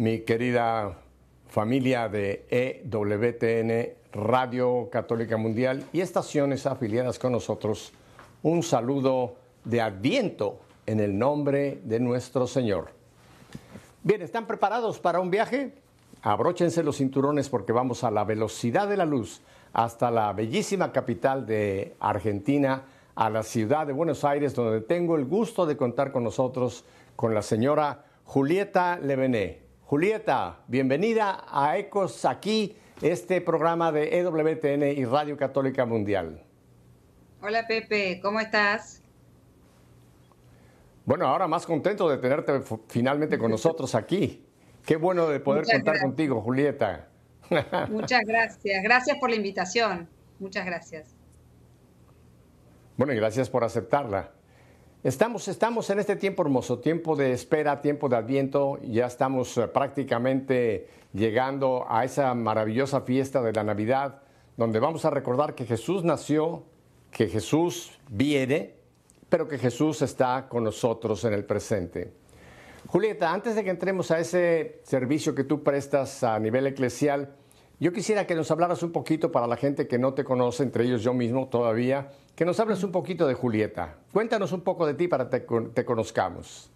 mi querida familia de EWTN, Radio Católica Mundial y estaciones afiliadas con nosotros, un saludo de adviento en el nombre de nuestro Señor. Bien, ¿están preparados para un viaje? Abróchense los cinturones porque vamos a la velocidad de la luz hasta la bellísima capital de Argentina, a la ciudad de Buenos Aires, donde tengo el gusto de contar con nosotros con la señora Julieta Levené. Julieta, bienvenida a Ecos aquí, este programa de EWTN y Radio Católica Mundial. Hola Pepe, ¿cómo estás? Bueno, ahora más contento de tenerte finalmente con nosotros aquí. Qué bueno de poder contar contigo, Julieta. Muchas gracias. Gracias por la invitación. Muchas gracias. Bueno, y gracias por aceptarla. Estamos, estamos en este tiempo hermoso, tiempo de espera, tiempo de adviento, ya estamos eh, prácticamente llegando a esa maravillosa fiesta de la Navidad, donde vamos a recordar que Jesús nació, que Jesús viene, pero que Jesús está con nosotros en el presente. Julieta, antes de que entremos a ese servicio que tú prestas a nivel eclesial, yo quisiera que nos hablaras un poquito para la gente que no te conoce, entre ellos yo mismo todavía, que nos hables un poquito de Julieta. Cuéntanos un poco de ti para que te, conozcamos.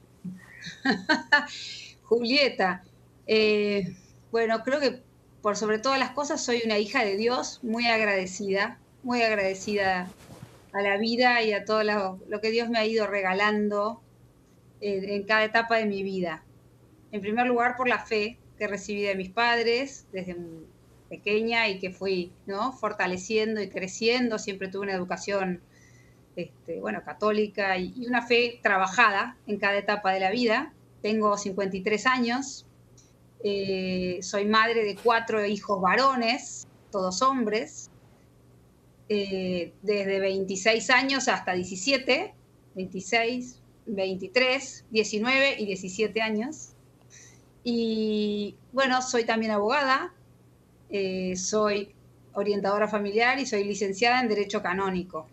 Julieta, eh, bueno, creo que por sobre todas las cosas soy una hija de Dios, muy agradecida, muy agradecida a la vida y a todo lo, que Dios me ha ido regalando eh, en cada etapa de mi vida. En primer lugar, por la fe que recibí de mis padres desde pequeña y que fui fortaleciendo y creciendo. Siempre tuve una educación este, bueno, católica y, una fe trabajada en cada etapa de la vida. Tengo 53 años, eh, soy madre de cuatro hijos varones, todos hombres, eh, desde 26 años hasta 17, 26, 23, 19 y 17 años. Y bueno, soy también abogada, eh, soy orientadora familiar y soy licenciada en Derecho Canónico.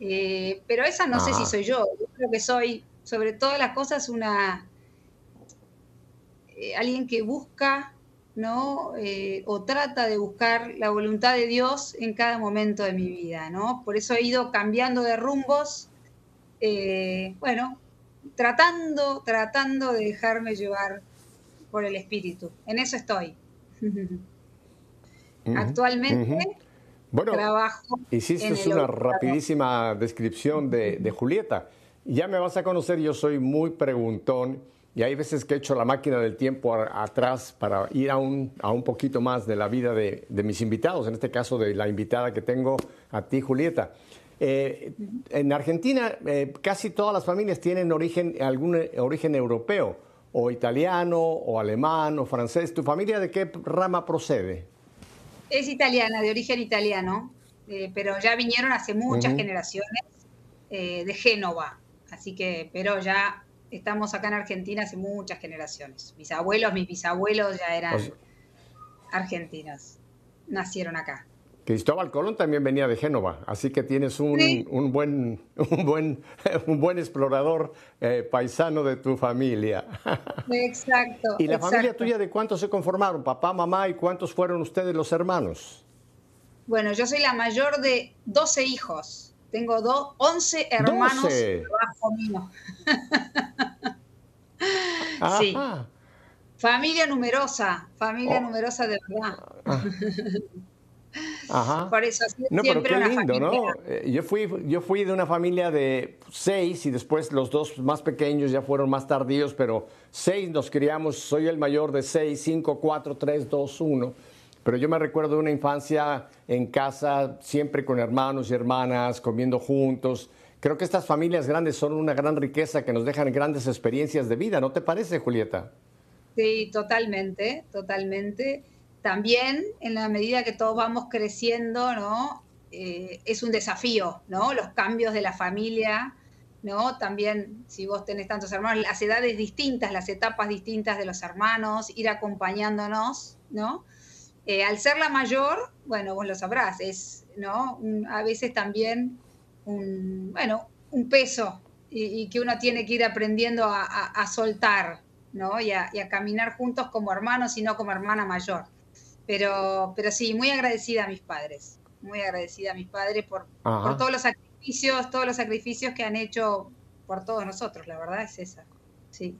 Eh, pero esa no sé si soy yo. Yo creo que soy, sobre todas las cosas, una eh, alguien que busca, ¿no? o trata de buscar la voluntad de Dios en cada momento de mi vida, ¿no? Por eso he ido cambiando de rumbos, bueno, tratando, tratando de dejarme llevar por el Espíritu. En eso estoy. Actualmente bueno, trabajo. Hiciste una rapidísima descripción de, Julieta. Ya me vas a conocer, yo soy muy preguntón y hay veces que he hecho la máquina del tiempo atrás para ir a un, a un poquito más de la vida de, mis invitados, en este caso de la invitada que tengo a ti, Julieta. Eh, en Argentina eh, casi todas las familias tienen origen, algún origen europeo, o italiano, o alemán, o francés. ¿Tu familia de qué rama procede? Es italiana, de origen italiano, eh, pero ya vinieron hace muchas generaciones eh, de Génova. Así que, pero ya estamos acá en Argentina hace muchas generaciones. Mis abuelos, mis bisabuelos ya eran argentinos, nacieron acá. Cristóbal Colón también venía de Génova, así que tienes un, buen, un, buen, un buen explorador eh, paisano de tu familia. Exacto. ¿Y la familia tuya de cuántos se conformaron? Papá, mamá, ¿y cuántos fueron ustedes los hermanos? Bueno, yo soy la mayor de 12 hijos. Tengo dos, 11 hermanos 12. mío. sí. Familia numerosa, familia oh. numerosa de verdad. Ah. Ajá. Por eso no, pero qué lindo, ¿no? Eh, yo fui, yo fui de una familia de seis y después los dos más pequeños ya fueron más tardíos, pero seis nos criamos, soy el mayor de seis, cinco, cuatro, tres, dos, uno. Pero yo me recuerdo de una infancia en casa, siempre con hermanos y hermanas, comiendo juntos. Creo que estas familias grandes son una gran riqueza que nos dejan grandes experiencias de vida, ¿no te parece, Julieta? Sí, totalmente, totalmente también en la medida que todos vamos creciendo, ¿no? Eh, es un desafío, ¿no? Los cambios de la familia, ¿no? También, si vos tenés tantos hermanos, las edades distintas, las etapas distintas de los hermanos, ir acompañándonos, ¿no? Eh, al ser la mayor, bueno, vos lo sabrás, es, ¿no? a veces también un, bueno, un peso y, que uno tiene que ir aprendiendo a, soltar, ¿no? Y a, caminar juntos como hermanos y no como hermana mayor. Pero, pero sí, muy agradecida a mis padres, muy agradecida a mis padres por, por todos los sacrificios, todos los sacrificios que han hecho por todos nosotros, la verdad es esa, sí.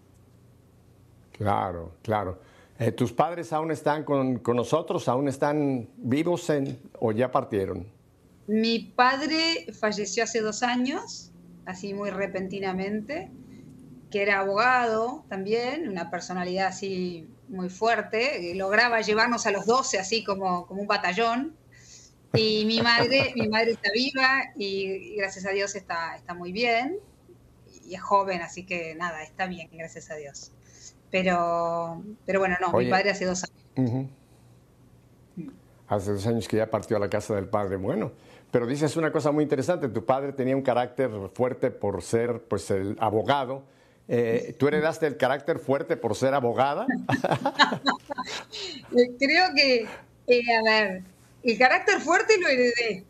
Claro, claro. Eh, ¿Tus padres aún están con, nosotros? ¿Aún están vivos en, o ya partieron? Mi padre falleció hace dos años, así muy repentinamente, que era abogado también, una personalidad así muy fuerte, lograba llevarnos a los 12 así como, como un batallón. Y mi madre, mi madre está viva y, gracias a Dios está, está muy bien. Y es joven, así que nada, está bien, gracias a Dios. Pero, pero bueno, no, mi padre hace dos años. Hace dos años que ya partió a la casa del padre. Bueno, pero dices una cosa muy interesante. Tu padre tenía un carácter fuerte por ser pues, el abogado. Eh, ¿Tú heredaste el carácter fuerte por ser abogada? Creo que, eh, a ver, el carácter fuerte lo heredé.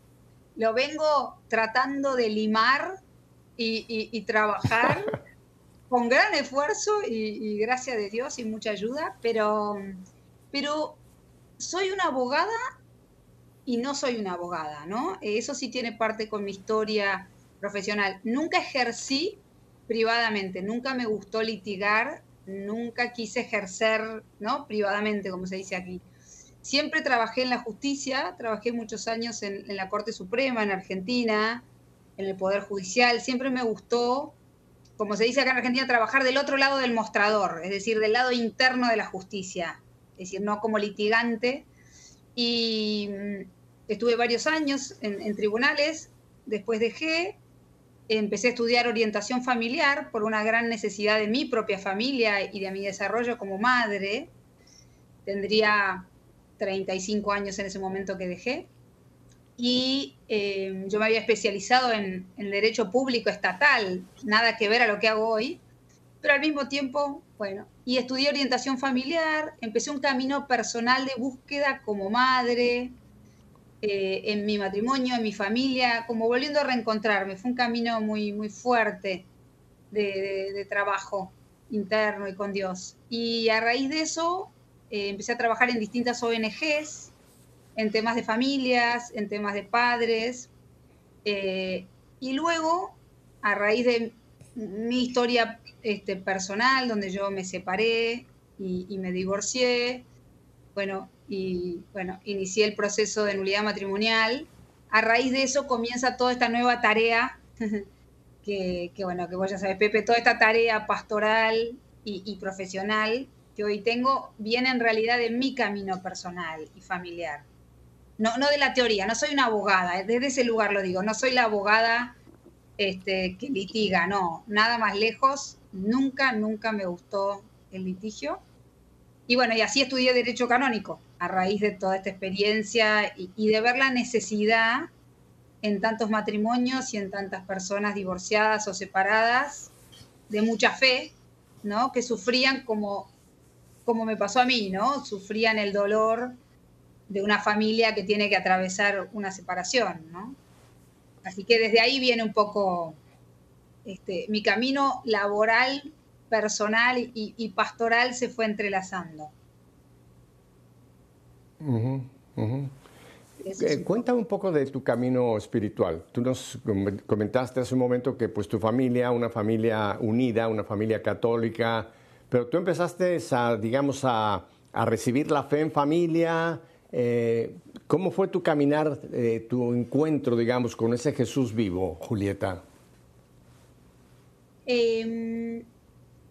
Lo vengo tratando de limar y, y trabajar con gran esfuerzo y, gracias de Dios y mucha ayuda, pero, pero soy una abogada y no soy una abogada, ¿no? Eso sí tiene parte con mi historia profesional. Nunca ejercí privadamente, nunca me gustó litigar, nunca quise ejercer, ¿no? Privadamente, como se dice aquí. Siempre trabajé en la justicia, trabajé muchos años en, en la Corte Suprema, en Argentina, en el Poder Judicial, siempre me gustó como se dice acá en Argentina, trabajar del otro lado del mostrador, es decir, del lado interno de la justicia, es decir, no como litigante. Y mm, estuve varios años en, tribunales, después dejé, empecé a estudiar orientación familiar por una gran necesidad de mi propia familia y de mi desarrollo como madre. Tendría 35 años en ese momento que dejé y eh, yo me había especializado en, derecho público estatal, nada que ver a lo que hago hoy, pero al mismo tiempo, bueno, y estudié orientación familiar, empecé un camino personal de búsqueda como madre, eh, en mi matrimonio, en mi familia, como volviendo a reencontrarme, fue un camino muy, muy fuerte de, trabajo interno y con Dios. Y a raíz de eso eh, empecé a trabajar en distintas ONGs, en temas de familias, en temas de padres. Eh, y luego, a raíz de mi historia este, personal, donde yo me separé y, me divorcié, bueno, y bueno, inicié el proceso de nulidad matrimonial. A raíz de eso comienza toda esta nueva tarea, que, bueno, que vos ya sabes, Pepe, toda esta tarea pastoral y, profesional que hoy tengo, viene en realidad de mi camino personal y familiar no, no de la teoría, no soy una abogada, desde ese lugar lo digo, no soy la abogada este, que litiga, no, nada más lejos, nunca, nunca me gustó el litigio. Y bueno, y así estudié Derecho Canónico, a raíz de toda esta experiencia y, de ver la necesidad en tantos matrimonios y en tantas personas divorciadas o separadas de mucha fe, ¿no? Que sufrían como, como me pasó a mí, ¿no? Sufrían el dolor de una familia que tiene que atravesar una separación, ¿no? Así que desde ahí viene un poco este, mi camino laboral, personal y, pastoral se fue entrelazando. Eh, cuéntame un poco de tu camino espiritual. Tú nos comentaste hace un momento que pues tu familia, una familia unida, una familia católica, pero tú empezaste a, digamos, a, a recibir la fe en familia, eh, ¿Cómo fue tu caminar, eh, tu encuentro, digamos, con ese Jesús vivo, Julieta? Em,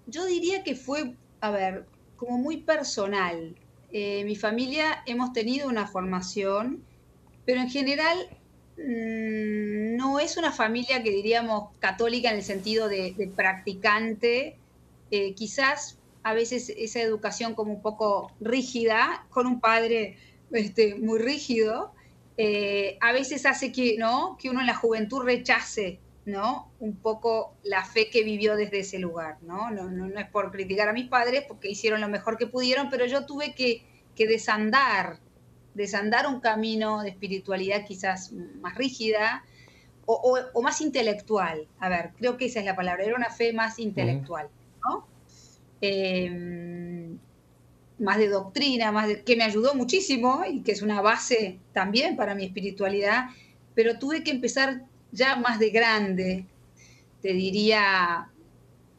yo diría que fue, a ver, como muy personal. Eh, mi familia hemos tenido una formación, pero en general mm, no es una familia que diríamos católica en el sentido de, practicante. quizás a veces esa educación como un poco rígida, con un padre este, muy rígido, eh, a veces hace que, ¿no? que uno en la juventud rechace ¿no? un poco la fe que vivió desde ese lugar. ¿no? No, no, es por criticar a mis padres, porque hicieron lo mejor que pudieron, pero yo tuve que, que desandar, desandar un camino de espiritualidad quizás más rígida o, más intelectual. A ver, creo que esa es la palabra, era una fe más intelectual. ¿no? em, más de doctrina, más de, que me ayudó muchísimo y que es una base también para mi espiritualidad, pero tuve que empezar ya más de grande, te diría,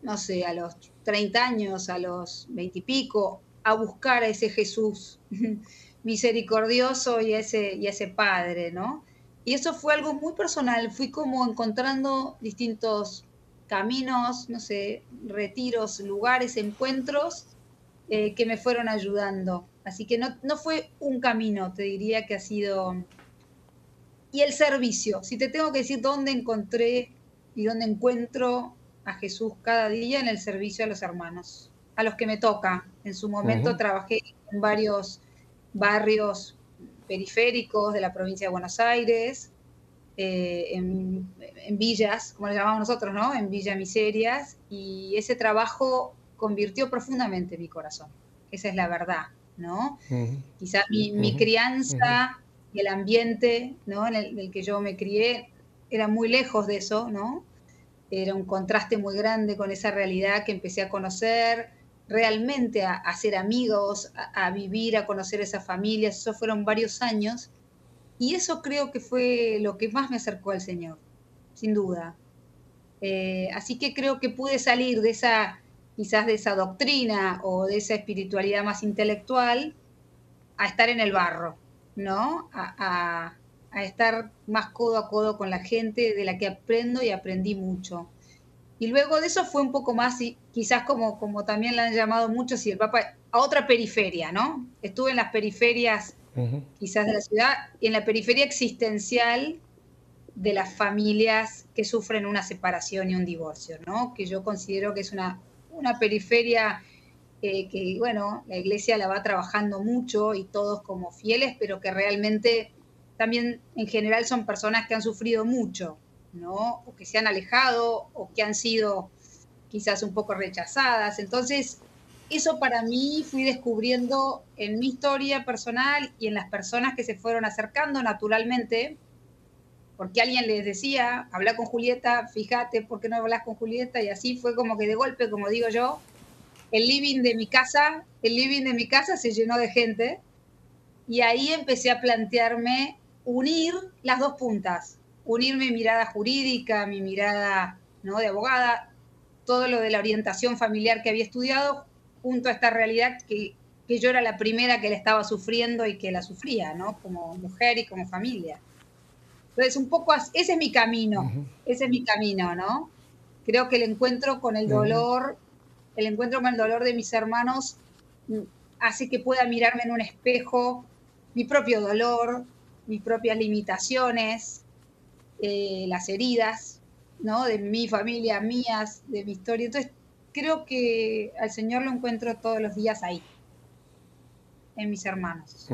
no sé, a los 30 años, a los 20 y pico, a buscar a ese Jesús misericordioso y a ese, y ese Padre, ¿no? Y eso fue algo muy personal, fui como encontrando distintos caminos, no sé, retiros, lugares, encuentros eh, que me fueron ayudando. Así que no, no fue un camino, te diría que ha sido... Y el servicio, si te tengo que decir dónde encontré y dónde encuentro a Jesús cada día en el servicio a los hermanos, a los que me toca. En su momento trabajé en varios barrios periféricos de la provincia de Buenos Aires, eh, en, villas, como le llamamos nosotros, ¿no? En Villa Miserias, y ese trabajo convirtió profundamente mi corazón. Esa es la verdad, ¿no? Quizás mi, crianza el ambiente, ¿no? En el, que yo me crié era muy lejos de eso, ¿no? Era un contraste muy grande con esa realidad que empecé a conocer, realmente a, ser amigos, a, vivir, a conocer esas familias. Eso fueron varios años. Y eso creo que fue lo que más me acercó al Señor, sin duda. Eh, así que creo que pude salir de esa, quizás de esa doctrina o de esa espiritualidad más intelectual a estar en el barro, ¿no? A, a estar más codo a codo con la gente de la que aprendo y aprendí mucho. Y luego de eso fue un poco más, quizás como, como también la han llamado muchos, y el Papa, a otra periferia, ¿no? Estuve en las periferias, quizás de la ciudad, y en la periferia existencial de las familias que sufren una separación y un divorcio, ¿no? Que yo considero que es una, una periferia eh, que, bueno, la iglesia la va trabajando mucho y todos como fieles, pero que realmente también en general son personas que han sufrido mucho, ¿no? O que se han alejado o que han sido quizás un poco rechazadas. Entonces, eso para mí fui descubriendo en mi historia personal y en las personas que se fueron acercando naturalmente, porque alguien les decía, habla con Julieta, fíjate, ¿por qué no hablas con Julieta? Y así fue como que de golpe, como digo yo, el living de mi casa, el living de mi casa se llenó de gente y ahí empecé a plantearme unir las dos puntas, unir mi mirada jurídica, mi mirada ¿no? de abogada, todo lo de la orientación familiar que había estudiado, junto a esta realidad que, yo era la primera que la estaba sufriendo y que la sufría, ¿no? Como mujer y como familia. Entonces, un poco, ese es mi camino, ese es mi camino, ¿no? Creo que el encuentro con el dolor, el encuentro con el dolor de mis hermanos mm, hace que pueda mirarme en un espejo mi propio dolor, mis propias limitaciones, eh, las heridas, ¿no? De mi familia, mías, de mi historia. Entonces, creo que al Señor lo encuentro todos los días ahí, en mis hermanos.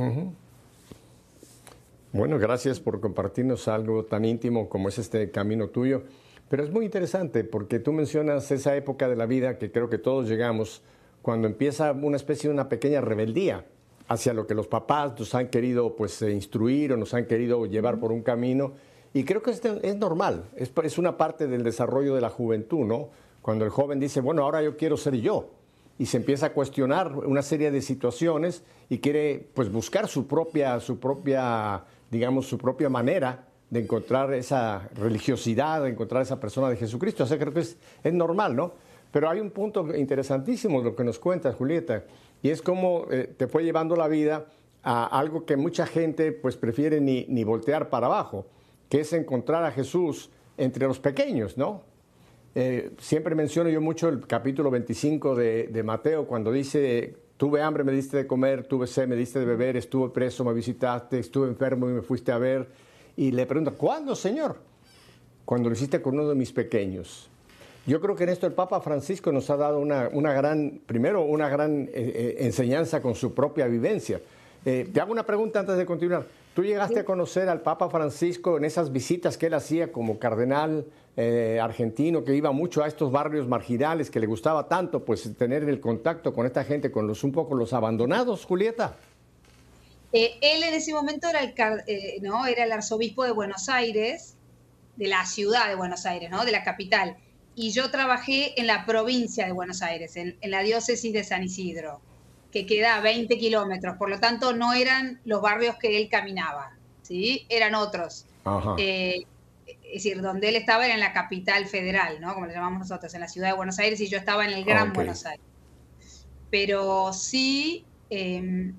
Bueno, gracias por compartirnos algo tan íntimo como es este camino tuyo. Pero es muy interesante porque tú mencionas esa época de la vida que creo que todos llegamos cuando empieza una especie de una pequeña rebeldía hacia lo que los papás nos han querido pues eh, instruir o nos han querido llevar por un camino y creo que es, es normal, es, es, una parte del desarrollo de la juventud, ¿no? Cuando el joven dice, bueno, ahora yo quiero ser yo, y se empieza a cuestionar una serie de situaciones y quiere pues buscar su propia, su propia, digamos, su propia manera de encontrar esa religiosidad, de encontrar esa persona de Jesucristo. O sea, creo que es, es normal, ¿no? Pero hay un punto interesantísimo lo que nos cuenta Julieta, y es cómo eh, te fue llevando la vida a algo que mucha gente pues prefiere ni, ni voltear para abajo que es encontrar a Jesús entre los pequeños, ¿no? Eh, siempre menciono yo mucho el capítulo 25 de, Mateo, cuando dice, tuve hambre, me diste de comer, tuve sed, me diste de beber, estuve preso, me visitaste, estuve enfermo y me fuiste a ver. Y le pregunto, ¿cuándo, Señor? Cuando lo hiciste con uno de mis pequeños. Yo creo que en esto el Papa Francisco nos ha dado una, gran, primero, una gran eh, eh, enseñanza con su propia vivencia. te hago una pregunta antes de continuar. ¿Tú llegaste a conocer al Papa Francisco en esas visitas que él hacía como cardenal eh, argentino, que iba mucho a estos barrios marginales, que le gustaba tanto pues tener el contacto con esta gente, con los un poco los abandonados, Julieta? Eh, él en ese momento era el, eh, ¿no? era el arzobispo de Buenos Aires, de la ciudad de Buenos Aires, ¿no? de la capital. y yo trabajé en la provincia de Buenos Aires, en, la diócesis de San Isidro, que queda a 20 kilómetros, por lo tanto no eran los barrios que él caminaba, ¿sí? eran otros. Eh, es decir, donde él estaba era en la capital federal, ¿no? Como le llamamos nosotros, en la ciudad de Buenos Aires, y yo estaba en el Gran Buenos Aires. Pero sí, eh,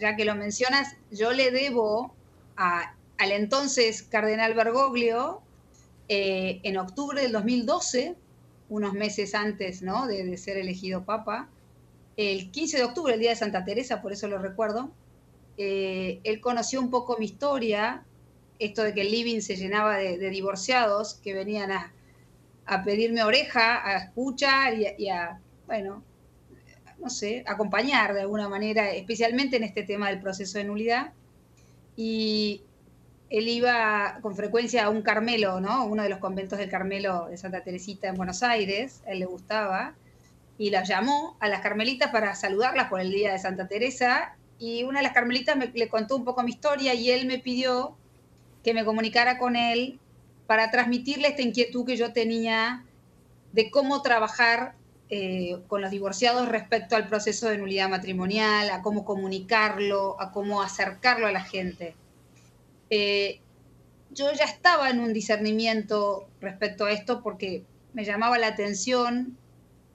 ya que lo mencionas, yo le debo al entonces cardenal Bergoglio, eh, en octubre del 2012, unos meses antes de, ser elegido papa, el 15 de octubre, el día de Santa Teresa, por eso lo recuerdo, eh, él conoció un poco mi historia, esto de que el living se llenaba de, divorciados que venían a, pedirme oreja, a escuchar y a, bueno, no sé, acompañar de alguna manera, especialmente en este tema del proceso de nulidad. Y él iba con frecuencia a un Carmelo, ¿no? Uno de los conventos del Carmelo de Santa Teresita en Buenos Aires, a él le gustaba, y las llamó a las carmelitas para saludarlas por el día de Santa Teresa, y una de las carmelitas me, le contó un poco mi historia y él me pidió que me comunicara con él para transmitirle esta inquietud que yo tenía de cómo trabajar eh, con los divorciados respecto al proceso de nulidad matrimonial, a cómo comunicarlo, a cómo acercarlo a la gente. Eh, yo ya estaba en un discernimiento respecto a esto porque me llamaba la atención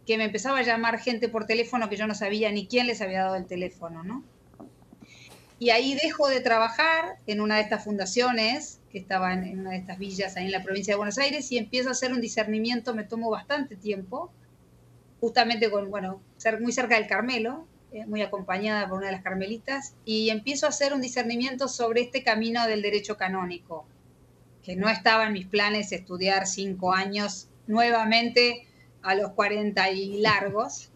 que me empezaba a llamar gente por teléfono que yo no sabía ni quién les había dado el teléfono, ¿no? Y ahí dejo de trabajar en una de estas fundaciones que estaba en, una de estas villas ahí en la provincia de Buenos Aires y empiezo a hacer un discernimiento, me tomó bastante tiempo, justamente con, bueno, ser muy cerca del Carmelo, eh, muy acompañada por una de las carmelitas, y empiezo a hacer un discernimiento sobre este camino del derecho canónico, que no estaba en mis planes estudiar cinco años nuevamente a los 40 y largos.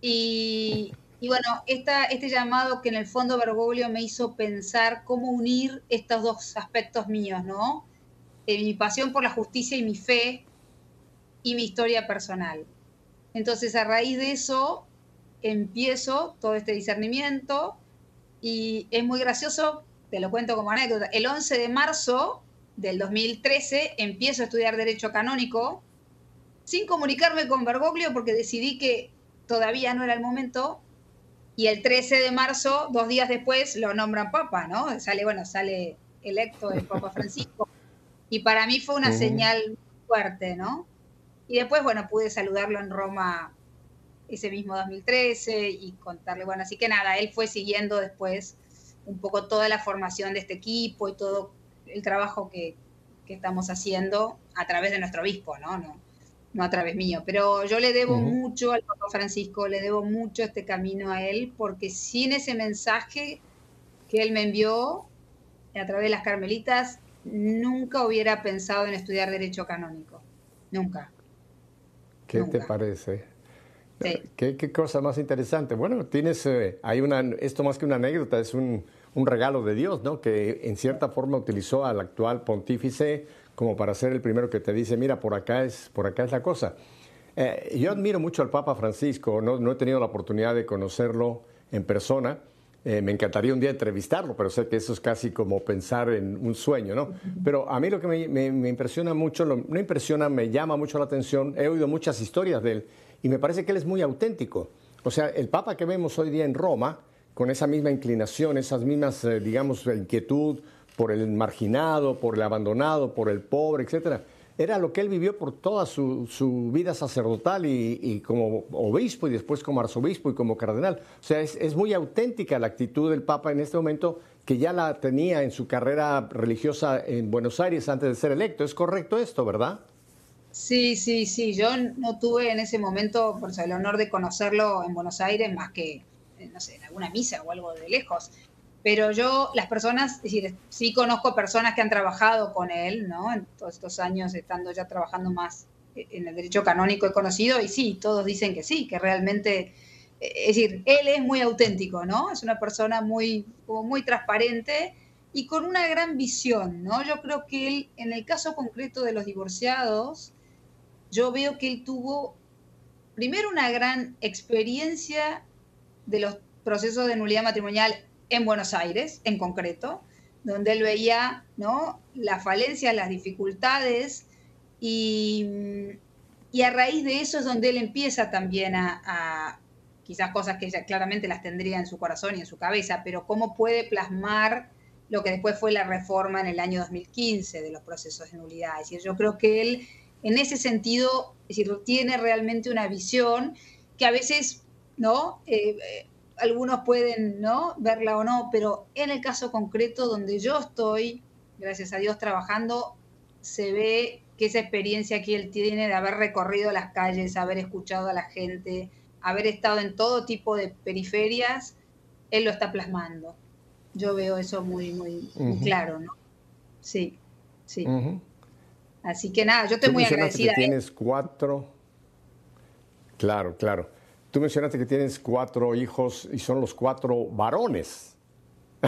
Y, bueno, esta, este llamado que en el fondo Bergoglio me hizo pensar cómo unir estos dos aspectos míos, ¿no? Eh, mi pasión por la justicia y mi fe y mi historia personal. Entonces, a raíz de eso, empiezo todo este discernimiento y es muy gracioso, te lo cuento como anécdota, el 11 de marzo del 2013 empiezo a estudiar Derecho Canónico sin comunicarme con Bergoglio porque decidí que todavía no era el momento y el 13 de marzo, dos días después, lo nombran papa, ¿no? Sale, bueno, sale electo el Papa Francisco. Y para mí fue una señal fuerte, ¿no? Y después, bueno, pude saludarlo en Roma ese mismo 2013 y contarle, bueno, así que nada, él fue siguiendo después un poco toda la formación de este equipo y todo el trabajo que, estamos haciendo a través de nuestro obispo, ¿no? No, no a través mío. Pero yo le debo mucho al Papa Francisco, le debo mucho este camino a él, porque sin ese mensaje que él me envió a través de las carmelitas, nunca hubiera pensado en estudiar derecho canónico. Nunca. ¿Qué te parece? ¿Qué, cosa más interesante. Bueno, tienes eh, hay una, esto más que una anécdota, es un, regalo de Dios, ¿no? Que en cierta forma utilizó al actual pontífice como para ser el primero que te dice, mira, por acá es, por acá es la cosa. Eh, yo admiro mucho al Papa Francisco, no, no, he tenido la oportunidad de conocerlo en persona. Eh, me encantaría un día entrevistarlo, pero sé que eso es casi como pensar en un sueño, ¿no? Pero a mí lo que me, me, impresiona mucho, no impresiona, me llama mucho la atención, he oído muchas historias de él y me parece que él es muy auténtico. O sea, el Papa que vemos hoy día en Roma, con esa misma inclinación, esas mismas, eh, digamos, inquietud por el marginado, por el abandonado, por el pobre, etcétera, era lo que él vivió por toda su, vida sacerdotal y, como obispo y después como arzobispo y como cardenal. O sea, es, es, muy auténtica la actitud del Papa en este momento que ya la tenía en su carrera religiosa en Buenos Aires antes de ser electo. ¿Es correcto esto, verdad? Sí, sí, sí. Yo no tuve en ese momento por el honor de conocerlo en Buenos Aires más que, no sé, en alguna misa o algo de lejos. Pero yo, las personas, es decir, sí conozco personas que han trabajado con él, ¿no? En todos estos años estando ya trabajando más en el derecho canónico he conocido y sí, todos dicen que sí, que realmente, eh, es decir, él es muy auténtico, ¿no? Es una persona muy, muy transparente y con una gran visión, ¿no? Yo creo que él, en el caso concreto de los divorciados, yo veo que él tuvo primero una gran experiencia de los procesos de nulidad matrimonial en Buenos Aires, en concreto, donde él veía ¿no? las falencias, las dificultades y, y a raíz de eso es donde él empieza también a, quizás cosas que ella claramente las tendría en su corazón y en su cabeza, pero cómo puede plasmar lo que después fue la reforma en el año 2015 de los procesos de nulidad. Es decir, yo creo que él, en ese sentido, tiene realmente una visión que a veces, ¿no? Eh, eh, algunos pueden, ¿no? Verla o no, pero en el caso concreto donde yo estoy, gracias a Dios, trabajando, se ve que esa experiencia que él tiene de haber recorrido las calles, haber escuchado a la gente, haber estado en todo tipo de periferias, él lo está plasmando. Yo veo eso muy, muy, claro, ¿no? Sí, sí. Así que nada, yo estoy muy agradecida. Que tienes cuatro. Claro, claro. Tú mencionaste que tienes cuatro hijos y son los cuatro varones.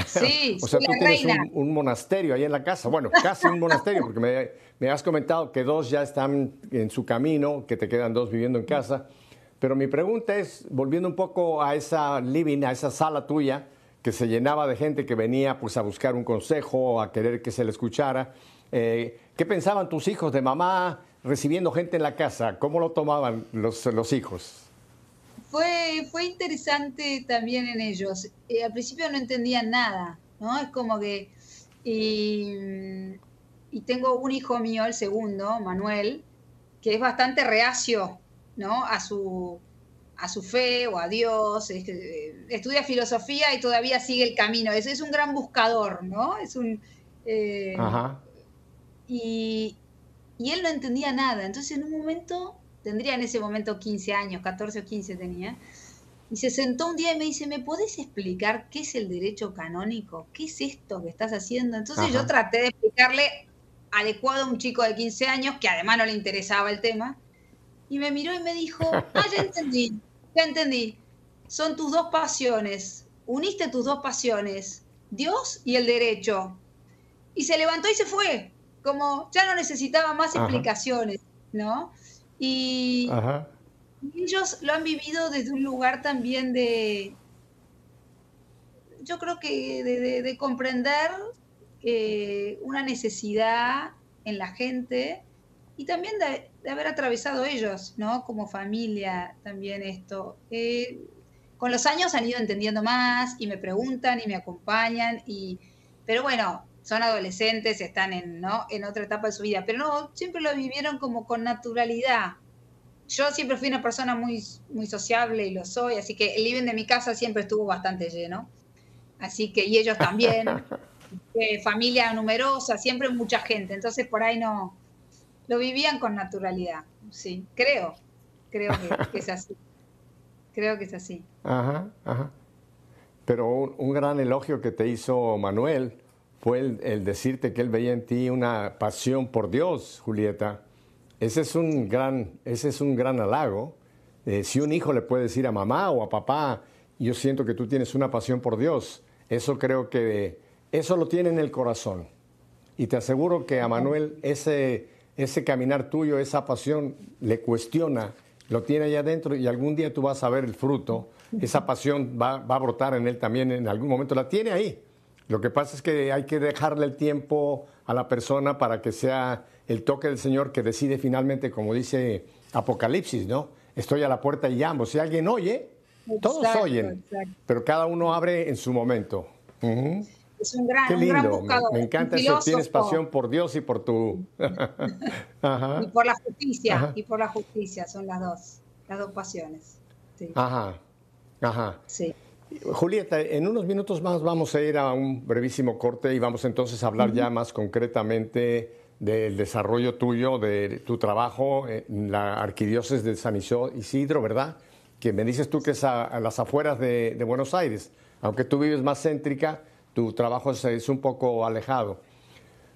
Sí, o sea, tú tienes un, monasterio ahí en la casa. Bueno, casi un monasterio, porque me, me, has comentado que dos ya están en su camino, que te quedan dos viviendo en casa. Pero mi pregunta es, volviendo un poco a esa living, a esa sala tuya, que se llenaba de gente que venía pues, a buscar un consejo, a querer que se le escuchara. Eh, ¿Qué pensaban tus hijos de mamá recibiendo gente en la casa? ¿Cómo lo tomaban los, los hijos? Fue, fue interesante también en ellos. Eh, al principio no entendían nada, ¿no? Es como que... Y, y tengo un hijo mío, el segundo, Manuel, que es bastante reacio, ¿no? A su, a su fe o a Dios, estudia filosofía y todavía sigue el camino. Es, es un gran buscador, ¿no? Es un... Eh, y, y, él no entendía nada. Entonces en un momento, tendría en ese momento 15 años, 14 o 15 tenía, y se sentó un día y me dice, ¿me podés explicar qué es el derecho canónico? ¿Qué es esto que estás haciendo? Entonces yo traté de explicarle adecuado a un chico de 15 años, que además no le interesaba el tema, y me miró y me dijo, ah, ya entendí, ya entendí. Son tus dos pasiones. Uniste tus dos pasiones, Dios y el derecho. Y se levantó y se fue, como ya no necesitaba más explicaciones, ¿no? Y, ellos lo han vivido desde un lugar también de, yo creo que de, comprender eh, una necesidad en la gente y también de, haber atravesado ellos, ¿no? Como familia también esto. Eh, con los años han ido entendiendo más y me preguntan y me acompañan, y, pero bueno, son adolescentes, están en, ¿no? en otra etapa de su vida, pero no, siempre lo vivieron como con naturalidad. Yo siempre fui una persona muy, muy sociable y lo soy, así que el living de mi casa siempre estuvo bastante lleno. Así que, y ellos también, eh, familia numerosa, siempre mucha gente, entonces por ahí no, lo vivían con naturalidad, sí, creo, creo que, es así. Creo que es así. Ajá, ajá. Pero un, gran elogio que te hizo Manuel fue el, decirte que él veía en ti una pasión por Dios, Julieta. Ese es un gran, ese es un gran halago. Eh, si un hijo le puede decir a mamá o a papá, yo siento que tú tienes una pasión por Dios, eso creo que eso lo tiene en el corazón. Y te aseguro que a Manuel ese, ese caminar tuyo, esa pasión, le cuestiona, lo tiene allá adentro y algún día tú vas a ver el fruto, esa pasión va, a brotar en él también en algún momento, la tiene ahí. Lo que pasa es que hay que dejarle el tiempo a la persona para que sea el toque del Señor que decide finalmente, como dice Apocalipsis, ¿no? Estoy a la puerta y llamo. Si alguien oye, todos oyen, pero cada uno abre en su momento. Es un gran, Qué lindo. me, encanta eso. Tienes pasión por Dios y por tu. Y por la justicia. Y por la justicia son las dos. Las dos pasiones. Ajá. Ajá. Sí. Julieta, en unos minutos más vamos a ir a un brevísimo corte y vamos entonces a hablar ya más concretamente del desarrollo tuyo, de tu trabajo en la arquidiócesis de San Isidro, ¿verdad? Que me dices tú que es a, las afueras de, de Buenos Aires, aunque tú vives más céntrica, tu trabajo es, un poco alejado.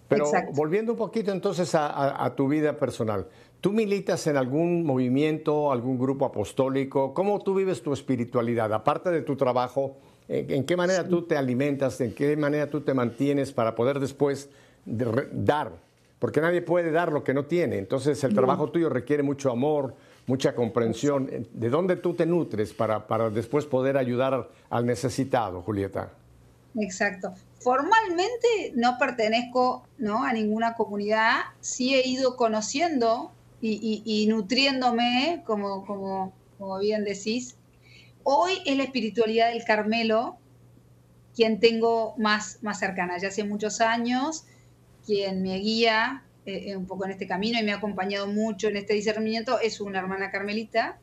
Pero volviendo un poquito entonces a, tu vida personal, ¿tú militas en algún movimiento, algún grupo apostólico? ¿Cómo tú vives tu espiritualidad? Aparte de tu trabajo, ¿en, qué manera tú te alimentas? ¿En qué manera tú te mantienes para poder después dar? Porque nadie puede dar lo que no tiene. Entonces el trabajo tuyo requiere mucho amor, mucha comprensión. ¿De dónde tú te nutres para, para después poder ayudar al necesitado, Julieta? Exacto. Formalmente no pertenezco ¿no? a ninguna comunidad, sí he ido conociendo y, nutriéndome, como, como, como bien decís. Hoy es la espiritualidad del Carmelo quien tengo más, más cercana. Ya hace muchos años, quien me guía eh, un poco en este camino y me ha acompañado mucho en este discernimiento es una hermana carmelita.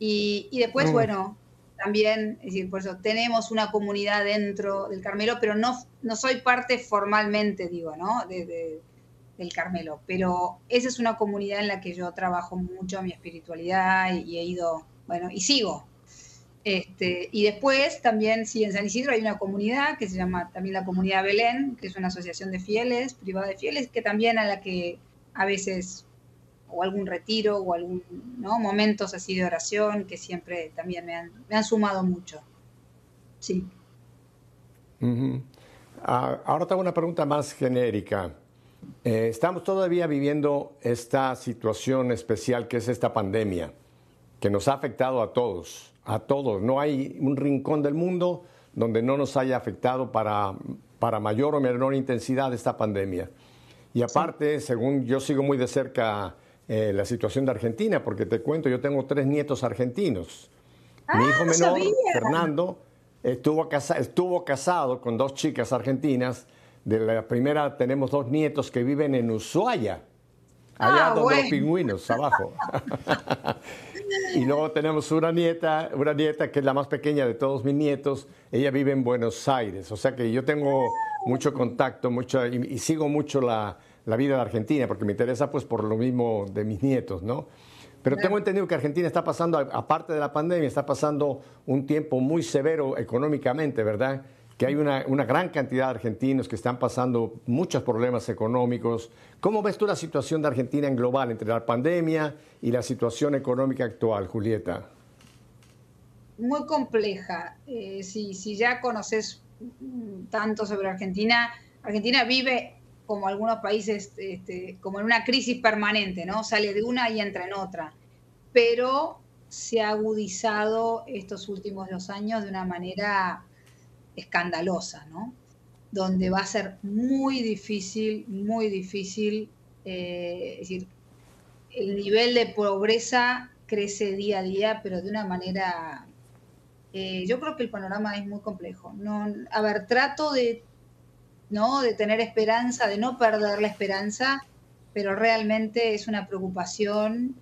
Y, después, mm. bueno, también, es decir, por eso tenemos una comunidad dentro del Carmelo, pero no, no soy parte formalmente, digo, ¿no? De, del Carmelo, pero esa es una comunidad en la que yo trabajo mucho mi espiritualidad y, he ido, bueno, y sigo. Este, y después también, sí, en San Isidro hay una comunidad que se llama también la Comunidad Belén, que es una asociación de fieles, privada de fieles, que también a la que a veces o algún retiro o algún ¿no? momentos así de oración que siempre también me han, me han sumado mucho. Sí. Ah, ahora tengo una pregunta más genérica. Eh, estamos todavía viviendo esta situación especial que es esta pandemia, que nos ha afectado a todos, a todos. No hay un rincón del mundo donde no nos haya afectado para, para mayor o menor intensidad esta pandemia. Y aparte, según yo sigo muy de cerca eh, la situación de Argentina, porque te cuento, yo tengo tres nietos argentinos. Mi ah, hijo menor, Fernando, estuvo, estuvo casado con dos chicas argentinas. De la primera tenemos dos nietos que viven en Ushuaia, allá ah, donde los pingüinos, abajo. y luego tenemos una nieta, una nieta que es la más pequeña de todos mis nietos. Ella vive en Buenos Aires, o sea que yo tengo mucho contacto, mucho y sigo mucho la, la vida de Argentina, porque me interesa pues por lo mismo de mis nietos, ¿no? Pero tengo entendido que Argentina está pasando, aparte de la pandemia, está pasando un tiempo muy severo económicamente, ¿verdad? Que hay una, gran cantidad de argentinos que están pasando muchos problemas económicos. ¿Cómo ves tú la situación de Argentina en global entre la pandemia y la situación económica actual, Julieta? Muy compleja. Eh, si, si ya conoces tanto sobre Argentina, Argentina vive como algunos países, este, como en una crisis permanente, ¿no? Sale de una y entra en otra. Pero se ha agudizado estos últimos dos años de una manera escandalosa, ¿no? Donde va a ser muy difícil, muy difícil, eh, es decir, el nivel de pobreza crece día a día, pero de una manera, eh, yo creo que el panorama es muy complejo. A ver, trato de ¿no? De tener esperanza, de no perder la esperanza, pero realmente es una preocupación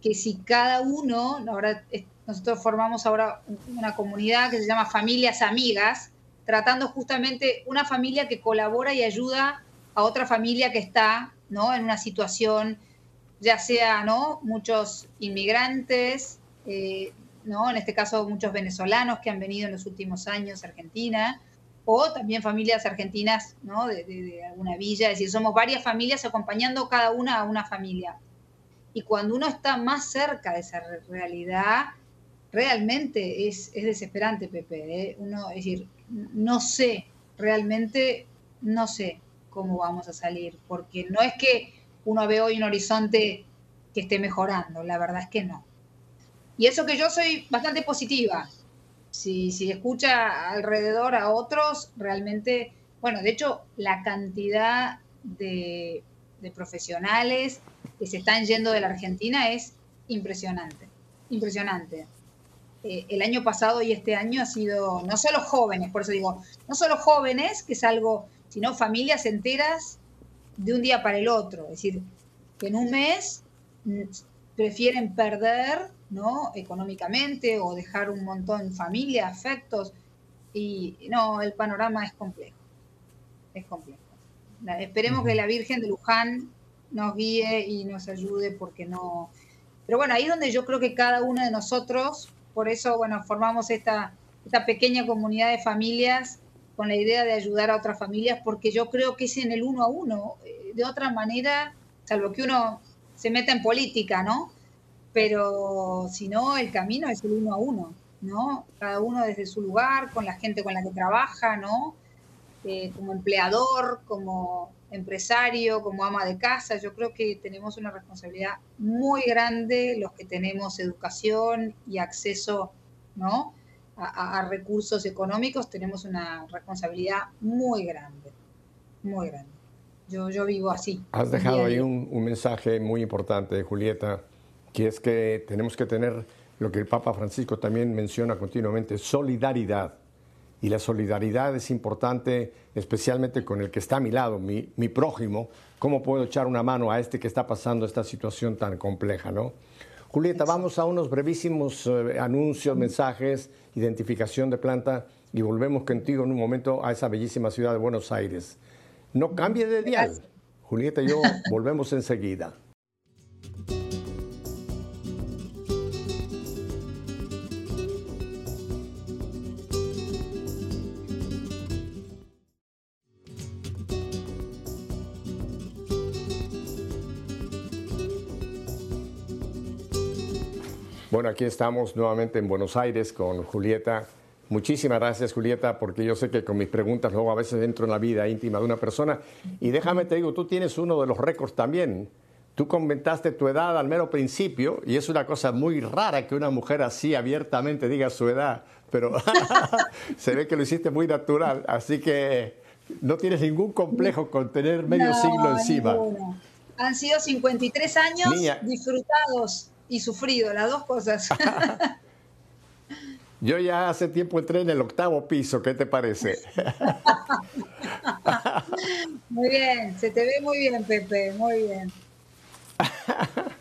que si cada uno, ahora nosotros formamos ahora una comunidad que se llama Familias Amigas, tratando justamente una familia que colabora y ayuda a otra familia que está, ¿no? En una situación, ya sea, ¿no? Muchos inmigrantes, eh, ¿no? En este caso muchos venezolanos que han venido en los últimos años a Argentina, o también familias argentinas ¿no? de, alguna villa, es decir, somos varias familias acompañando cada una a una familia. Y cuando uno está más cerca de esa realidad, realmente es, desesperante, Pepe. ¿eh? Uno, es decir, no sé, realmente no sé cómo vamos a salir, porque no es que uno ve hoy un horizonte que esté mejorando, la verdad es que no. Y eso que yo soy bastante positiva, si, si escucha alrededor a otros, realmente, bueno, de hecho, la cantidad de, profesionales que se están yendo de la Argentina es impresionante, impresionante. Eh, el año pasado y este año ha sido no solo jóvenes, por eso digo, no solo jóvenes, que es algo, sino familias enteras de un día para el otro. Es decir, que en un mes mm, prefieren perder ¿no? económicamente o dejar un montón familia, afectos. Y no, el panorama es complejo. Es complejo. esperemos que la Virgen de Luján nos guíe y nos ayude porque no... Pero bueno, ahí es donde yo creo que cada uno de nosotros, por eso, bueno, formamos esta, esta pequeña comunidad de familias con la idea de ayudar a otras familias, porque yo creo que es en el uno a uno. Eh, de otra manera, salvo que uno se meta en política, ¿no? pero si no, el camino es el uno a uno, ¿no? Cada uno desde su lugar, con la gente con la que trabaja, ¿no? Eh, como empleador, como empresario, como ama de casa, yo creo que tenemos una responsabilidad muy grande los que tenemos educación y acceso, ¿no? A, a recursos económicos, tenemos una responsabilidad muy grande, muy grande. Yo, yo vivo así. Has dejado ahí un, un mensaje muy importante, Julieta, que es que tenemos que tener lo que el Papa Francisco también menciona continuamente, solidaridad. Y la solidaridad es importante, especialmente con el que está a mi lado, mi, mi prójimo. ¿Cómo puedo echar una mano a este que está pasando esta situación tan compleja, no? Julieta, vamos a unos brevísimos eh, anuncios, mensajes, identificación de planta y volvemos contigo en un momento a esa bellísima ciudad de Buenos Aires. No cambie de dial. Julieta y yo volvemos enseguida. Bueno, aquí estamos nuevamente en Buenos Aires con Julieta. Muchísimas gracias, Julieta, porque yo sé que con mis preguntas luego a veces entro en la vida íntima de una persona. Y déjame te digo, tú tienes uno de los récords también. Tú comentaste tu edad al mero principio y es una cosa muy rara que una mujer así abiertamente diga su edad, pero se ve que lo hiciste muy natural, así que no tienes ningún complejo con tener medio siglo encima. Han sido 53 años disfrutados y sufrido, las dos cosas. Yo ya hace tiempo entré en el octavo piso, ¿qué te parece? muy bien, se te ve muy bien, Pepe, muy bien.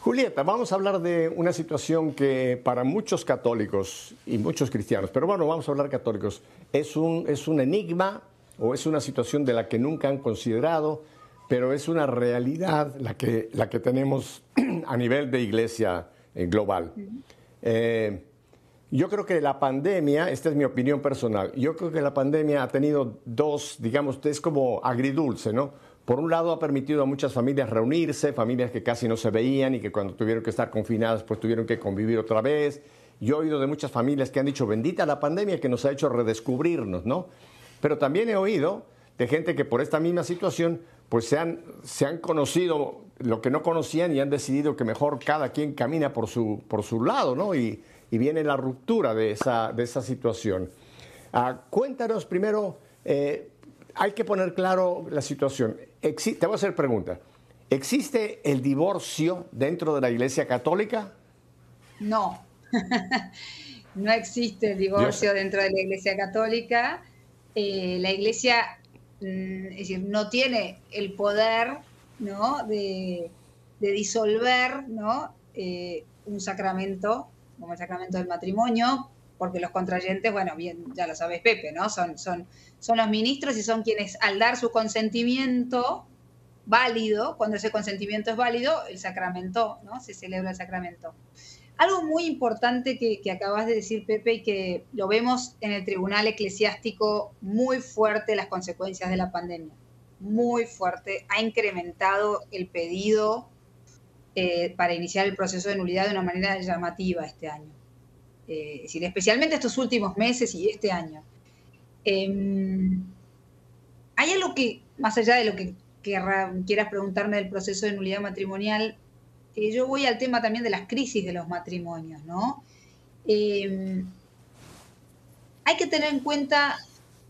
Julieta, vamos a hablar de una situación que para muchos católicos y muchos cristianos, pero bueno, vamos a hablar católicos, es un, es un enigma o es una situación de la que nunca han considerado, pero es una realidad la que, la que tenemos a nivel de iglesia eh, global. Eh, yo creo que la pandemia, esta es mi opinión personal, yo creo que la pandemia ha tenido dos, digamos, es como agridulce, ¿no? Por un lado ha permitido a muchas familias reunirse, familias que casi no se veían y que cuando tuvieron que estar confinadas pues tuvieron que convivir otra vez. Yo he oído de muchas familias que han dicho, bendita la pandemia que nos ha hecho redescubrirnos, ¿no? Pero también he oído de gente que por esta misma situación pues se han, se han conocido lo que no conocían y han decidido que mejor cada quien camina por su, por su lado, ¿no? Y, viene la ruptura de esa, de esa situación. Ah, cuéntanos primero, eh, hay que poner claro la situación. te voy a hacer pregunta. ¿Existe el divorcio dentro de la Iglesia Católica? No, no existe el divorcio dentro de la Iglesia Católica. Eh, la Iglesia es decir, no tiene el poder ¿no? de, disolver ¿no? Eh, un sacramento, como el sacramento del matrimonio, porque los contrayentes, bueno, bien, ya lo sabes, Pepe, ¿no? Son, son, son los ministros y son quienes al dar su consentimiento válido, cuando ese consentimiento es válido, el sacramento, ¿no? Se celebra el sacramento. Algo muy importante que, acabas de decir, Pepe, y que lo vemos en el Tribunal Eclesiástico muy fuerte las consecuencias de la pandemia. Muy fuerte. Ha incrementado el pedido eh, para iniciar el proceso de nulidad de una manera llamativa este año. Eh, es decir, especialmente estos últimos meses y este año. Em, hay algo que, más allá de lo que quieras preguntarme del proceso de nulidad matrimonial, yo voy al tema también de las crisis de los matrimonios, ¿no? Eh, hay que tener en cuenta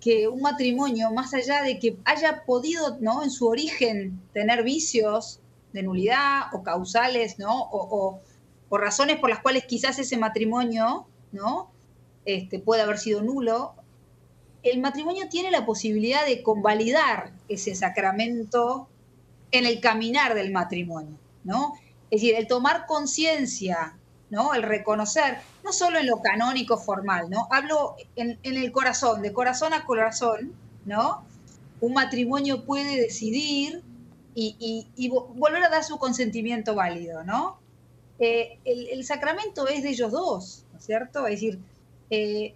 que un matrimonio, más allá de que haya podido, ¿no? En su origen tener vicios de nulidad o causales, ¿no? O, razones por las cuales quizás ese matrimonio, ¿no? Este, puede haber sido nulo, el matrimonio tiene la posibilidad de convalidar ese sacramento en el caminar del matrimonio, ¿no? Es decir, el tomar conciencia, ¿no? El reconocer, no solo en lo canónico formal, ¿no? Hablo en, el corazón, de corazón a corazón, ¿no? Un matrimonio puede decidir y, volver a dar su consentimiento válido, ¿no? Eh, el, sacramento es de ellos dos, ¿no es cierto? Es decir, eh,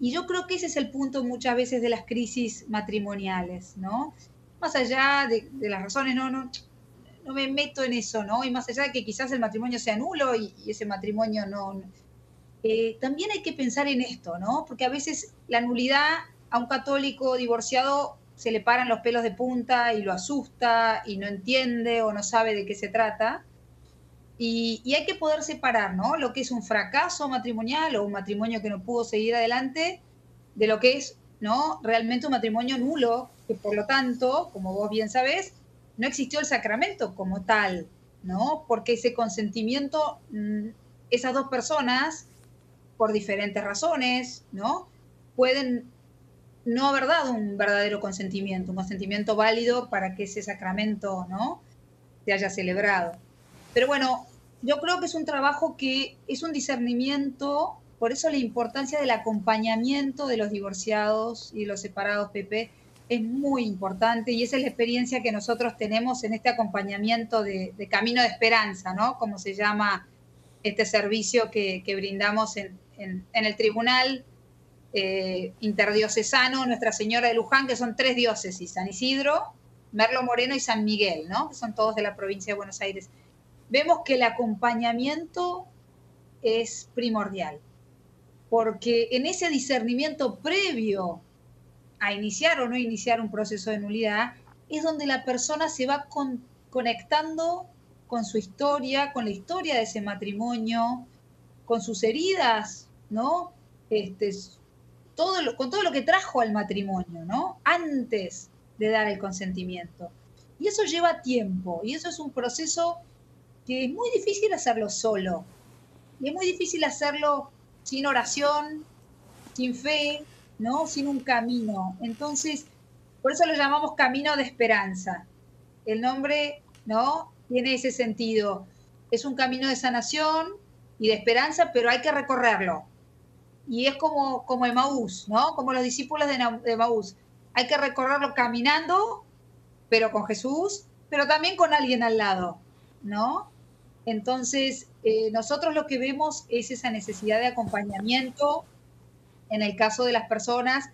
y yo creo que ese es el punto muchas veces de las crisis matrimoniales, ¿no? Más allá de, de las razones, no, no, no me meto en eso, ¿no? Y más allá de que quizás el matrimonio sea nulo y, ese matrimonio no... Eh, también hay que pensar en esto, ¿no? Porque a veces la nulidad a un católico divorciado se le paran los pelos de punta y lo asusta y no entiende o no sabe de qué se trata. Y, hay que poder separar, ¿no? Lo que es un fracaso matrimonial o un matrimonio que no pudo seguir adelante de lo que es ¿no? Realmente un matrimonio nulo, que por lo tanto, como vos bien sabés, no existió el sacramento como tal, ¿no? Porque ese consentimiento, mm, esas dos personas, por diferentes razones, ¿no? Pueden no haber dado un verdadero consentimiento, un consentimiento válido para que ese sacramento, ¿no? Se haya celebrado. Pero bueno, yo creo que es un trabajo que es un discernimiento, por eso la importancia del acompañamiento de los divorciados y los separados, Pepe, es muy importante y esa es la experiencia que nosotros tenemos en este acompañamiento de, Camino de Esperanza, ¿no? Como se llama este servicio que, brindamos en, el Tribunal eh, Interdiocesano Nuestra Señora de Luján, que son tres diócesis, San Isidro, Merlo Moreno y San Miguel, ¿no? Que son todos de la provincia de Buenos Aires. Vemos que el acompañamiento es primordial, porque en ese discernimiento previo a iniciar o no iniciar un proceso de nulidad, es donde la persona se va conectando con su historia, con la historia de ese matrimonio, con sus heridas, ¿no? Este, todo con todo lo que trajo al matrimonio, ¿no? Antes de dar el consentimiento. Y eso lleva tiempo, y eso es un proceso que es muy difícil hacerlo solo. Y es muy difícil hacerlo sin oración, sin fe, ¿no? Sin un camino. Entonces, por eso lo llamamos camino de esperanza. El nombre, ¿no? Tiene ese sentido. Es un camino de sanación y de esperanza, pero hay que recorrerlo. Y es como, como Emaús, ¿no? Como los discípulos de, Emaús. Hay que recorrerlo caminando, pero con Jesús, pero también con alguien al lado, ¿no? Entonces, eh, nosotros lo que vemos es esa necesidad de acompañamiento, en el caso de las personas,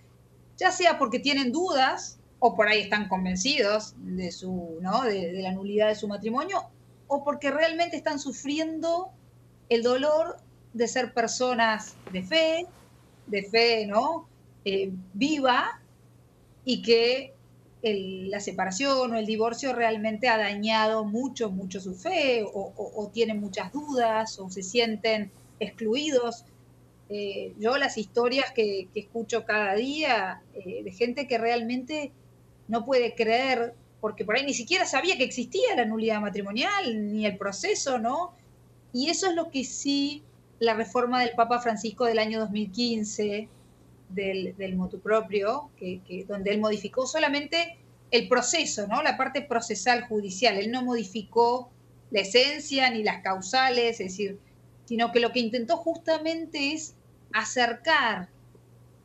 ya sea porque tienen dudas o por ahí están convencidos de, su, ¿no? de, la nulidad de su matrimonio, o porque realmente están sufriendo el dolor de ser personas de fe, de fe ¿no? Eh, viva, y que la separación o el divorcio realmente ha dañado mucho, mucho su fe, o tienen muchas dudas, o se sienten excluidos eh, yo las historias que, escucho cada día eh, de gente que realmente no puede creer, porque por ahí ni siquiera sabía que existía la nulidad matrimonial, ni el proceso, ¿no? Y eso es lo que sí la reforma del Papa Francisco del año 2015, del, motu propio, que, donde él modificó solamente el proceso, ¿no? La parte procesal judicial. Él no modificó la esencia ni las causales, es decir, sino que lo que intentó justamente es acercar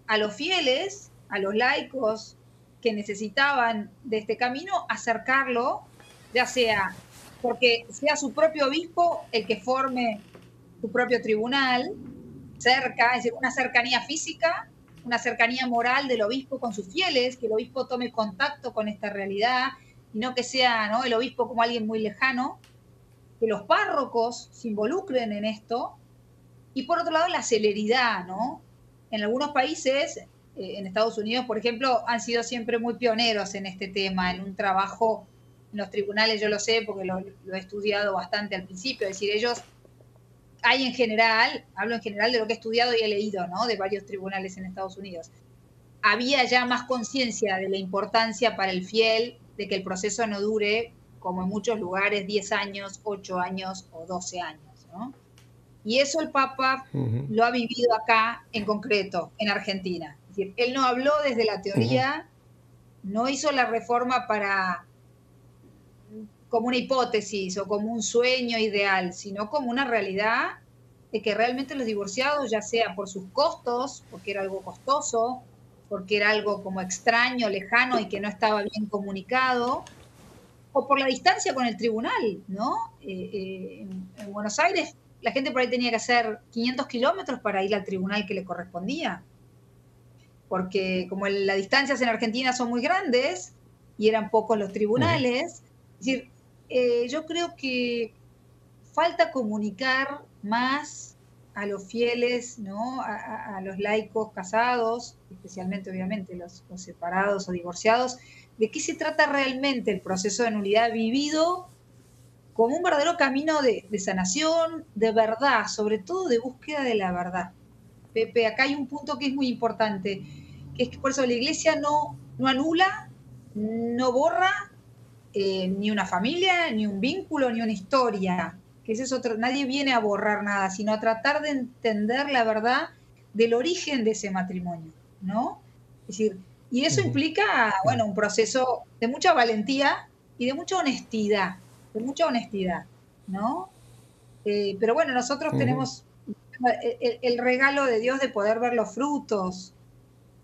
a los fieles, a los laicos que necesitaban de este camino, acercarlo, ya sea porque sea su propio obispo el que forme su propio tribunal, cerca, es decir, una cercanía física, una cercanía moral del obispo con sus fieles, que el obispo tome contacto con esta realidad y no que sea ¿no? el obispo como alguien muy lejano, que los párrocos se involucren en esto y por otro lado, la celeridad, ¿no? En algunos países, eh, en Estados Unidos, por ejemplo, han sido siempre muy pioneros en este tema, en un trabajo en los tribunales, yo lo sé porque lo, he estudiado bastante al principio, es decir, ellos hay en general, hablo en general de lo que he estudiado y he leído, ¿no? De varios tribunales en Estados Unidos. Había ya más conciencia de la importancia para el fiel de que el proceso no dure, como en muchos lugares, 10 años, 8 años o 12 años, ¿no? Y eso el Papa lo ha vivido acá en concreto, en Argentina. él no habló desde la teoría, no hizo la reforma para como una hipótesis o como un sueño ideal, sino como una realidad de que realmente los divorciados, ya sea por sus costos, porque era algo costoso, porque era algo como extraño, lejano y que no estaba bien comunicado, o por la distancia con el tribunal, ¿no? Eh, eh, en Buenos Aires la gente por ahí tenía que hacer 500 kilómetros para ir al tribunal que le correspondía. Porque como las distancias en Argentina son muy grandes y eran pocos los tribunales, es decir, eh, yo creo que falta comunicar más a los fieles, ¿no? a, los laicos casados, especialmente obviamente los, los separados o divorciados, de qué se trata realmente el proceso de nulidad vivido como un verdadero camino de, sanación, de verdad, sobre todo de búsqueda de la verdad. Pepe, acá hay un punto que es muy importante. que es que por eso la iglesia no, no anula, no borra eh, ni una familia, ni un vínculo, ni una historia. Que ese es otro, nadie viene a borrar nada, sino a tratar de entender la verdad del origen de ese matrimonio, ¿no? Es decir, y eso implica, bueno, un proceso de mucha valentía y de mucha honestidad, de mucha honestidad, ¿no? Eh, pero bueno, nosotros tenemos el, regalo de Dios de poder ver los frutos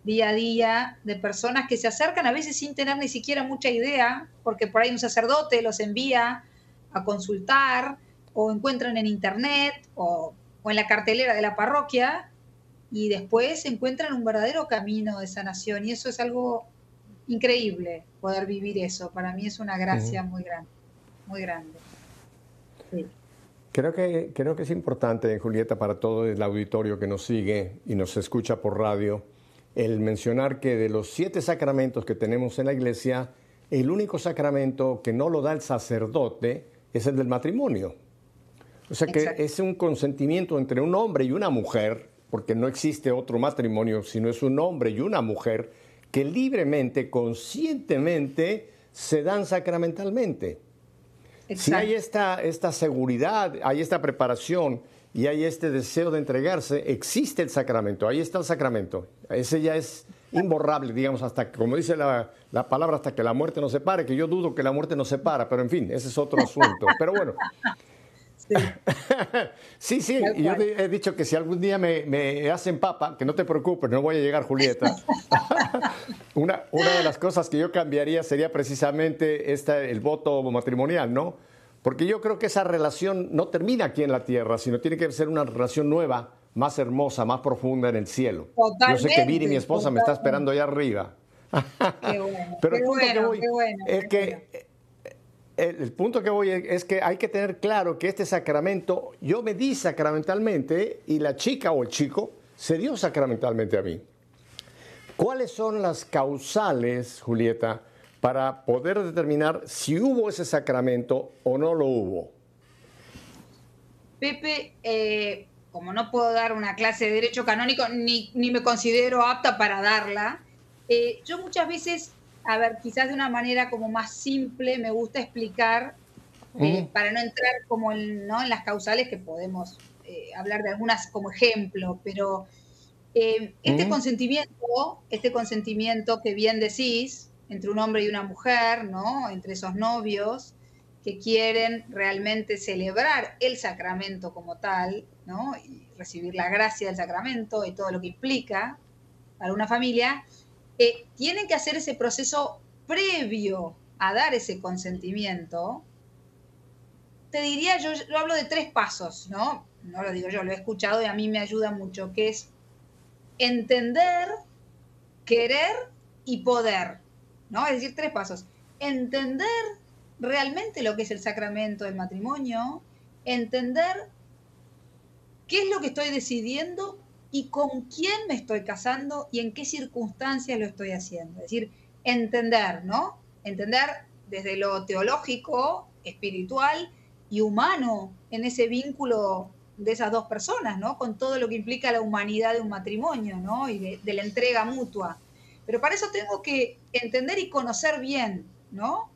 día a día de personas que se acercan a veces sin tener ni siquiera mucha idea, porque por ahí un sacerdote los envía a consultar o encuentran en internet o, en la cartelera de la parroquia y después encuentran un verdadero camino de sanación y eso es algo increíble poder vivir eso. Para mí es una gracia muy grande, muy grande. Creo que, creo que es importante, Julieta, para todo el auditorio que nos sigue y nos escucha por radio, el mencionar que de los siete sacramentos que tenemos en la iglesia, el único sacramento que no lo da el sacerdote es el del matrimonio. O sea que es un consentimiento entre un hombre y una mujer, porque no existe otro matrimonio, sino es un hombre y una mujer que libremente, conscientemente, se dan sacramentalmente. Si hay esta, esta seguridad, hay esta preparación y hay este deseo de entregarse, existe el sacramento, ahí está el sacramento. Ese ya es imborrable, digamos, hasta, como dice la, la palabra, hasta que la muerte nos separe, que yo dudo que la muerte nos separa, pero en fin, ese es otro asunto. Pero bueno. Sí, sí, yo he dicho que si algún día me, hacen papa, que no te preocupes, no voy a llegar Julieta. una, una de las cosas que yo cambiaría sería precisamente esta, el voto matrimonial, ¿no? Porque yo creo que esa relación no termina aquí en la tierra, sino tiene que ser una relación nueva, más hermosa, más profunda en el cielo. yo sé que Viri, mi esposa, me está esperando allá arriba. Qué bueno, Pero el punto que voy es que el punto que voy es que hay que tener claro que este sacramento, yo me di sacramentalmente y la chica o el chico se dio sacramentalmente a mí. ¿Cuáles son las causales, Julieta, para poder determinar si hubo ese sacramento o no lo hubo? Pepe, eh, como no puedo dar una clase de derecho canónico, ni, me considero apta para darla, eh, yo muchas veces, a ver, quizás de una manera como más simple, me gusta explicar, eh, para no entrar como en, ¿no? en las causales que podemos hablar de algunas como ejemplo, pero este consentimiento, este consentimiento que bien decís, entre un hombre y una mujer, ¿no? Entre esos novios que quieren realmente celebrar el sacramento como tal, ¿no? Y recibir la gracia del sacramento y todo lo que implica para una familia, tienen que hacer ese proceso previo a dar ese consentimiento. Te diría, yo, yo hablo de tres pasos, ¿no? No lo digo yo, lo he escuchado y a mí me ayuda mucho, que es entender, querer y poder. ¿no? Es decir, tres pasos. Entender realmente lo que es el sacramento del matrimonio, entender qué es lo que estoy decidiendo y con quién me estoy casando y en qué circunstancias lo estoy haciendo. Es decir, entender, ¿no? Entender desde lo teológico, espiritual y humano en ese vínculo de esas dos personas, ¿no? Con todo lo que implica la humanidad de un matrimonio, ¿no? Y de, la entrega mutua. Pero para eso tengo que entender y conocer bien, ¿no?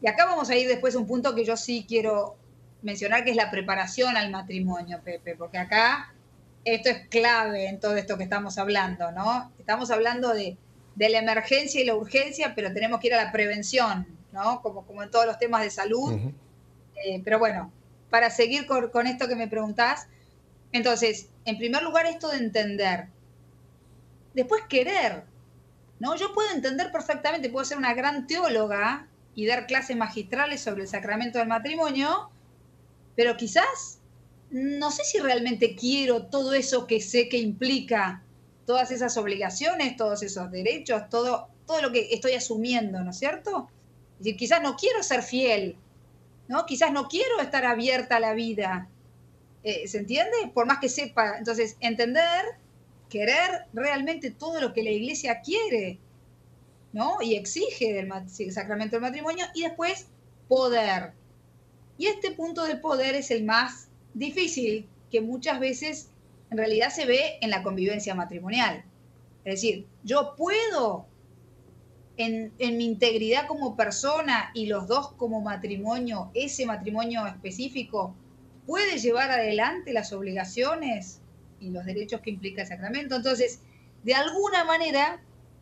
Y acá vamos a ir después a un punto que yo sí quiero mencionar, que es la preparación al matrimonio, Pepe, porque acá esto es clave en todo esto que estamos hablando, ¿no? Estamos hablando de, la emergencia y la urgencia, pero tenemos que ir a la prevención, ¿no? Como, como en todos los temas de salud. Eh, pero bueno, para seguir con, con esto que me preguntás, entonces, en primer lugar, esto de entender. Después, querer, ¿no? Yo puedo entender perfectamente, puedo ser una gran teóloga y dar clases magistrales sobre el sacramento del matrimonio, pero quizás no sé si realmente quiero todo eso que sé que implica todas esas obligaciones, todos esos derechos, todo, todo lo que estoy asumiendo, ¿no es cierto? Es decir, quizás no quiero ser fiel, ¿no? Quizás no quiero estar abierta a la vida. Eh, ¿Se entiende? Por más que sepa. Entonces, entender querer realmente todo lo que la iglesia quiere, ¿no? Y exige del sacramento del matrimonio, y después poder. Y este punto del poder es el más difícil, que muchas veces en realidad se ve en la convivencia matrimonial. Es decir, yo puedo en, mi integridad como persona y los dos como matrimonio, ese matrimonio específico, puede llevar adelante las obligaciones y los derechos que implica el sacramento. Entonces, de alguna manera,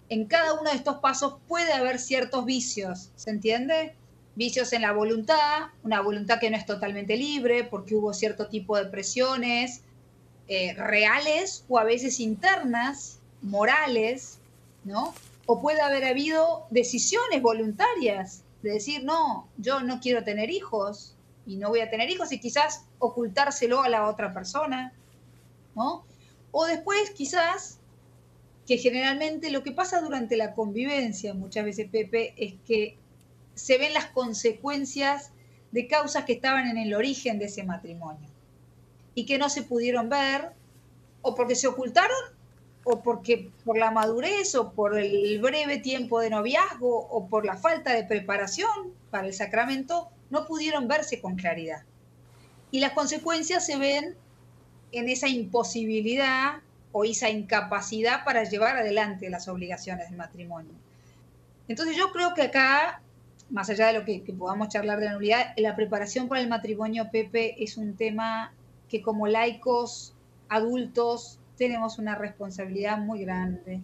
en cada uno de estos pasos puede haber ciertos vicios, ¿se entiende? Vicios en la voluntad, una voluntad que no es totalmente libre porque hubo cierto tipo de presiones eh, reales o a veces internas, morales, ¿no? o puede haber habido decisiones voluntarias de decir, no, yo no quiero tener hijos y no voy a tener hijos y quizás ocultárselo a la otra persona, ¿no? O después quizás que generalmente lo que pasa durante la convivencia, muchas veces Pepe, es que se ven las consecuencias de causas que estaban en el origen de ese matrimonio y que no se pudieron ver o porque se ocultaron o porque por la madurez o por el breve tiempo de noviazgo o por la falta de preparación para el sacramento, no pudieron verse con claridad. Y las consecuencias se ven en esa imposibilidad o esa incapacidad para llevar adelante las obligaciones del matrimonio. Entonces yo creo que acá, más allá de lo que, podamos charlar de la nulidad, la preparación para el matrimonio, Pepe, es un tema que como laicos, adultos, tenemos una responsabilidad muy grande,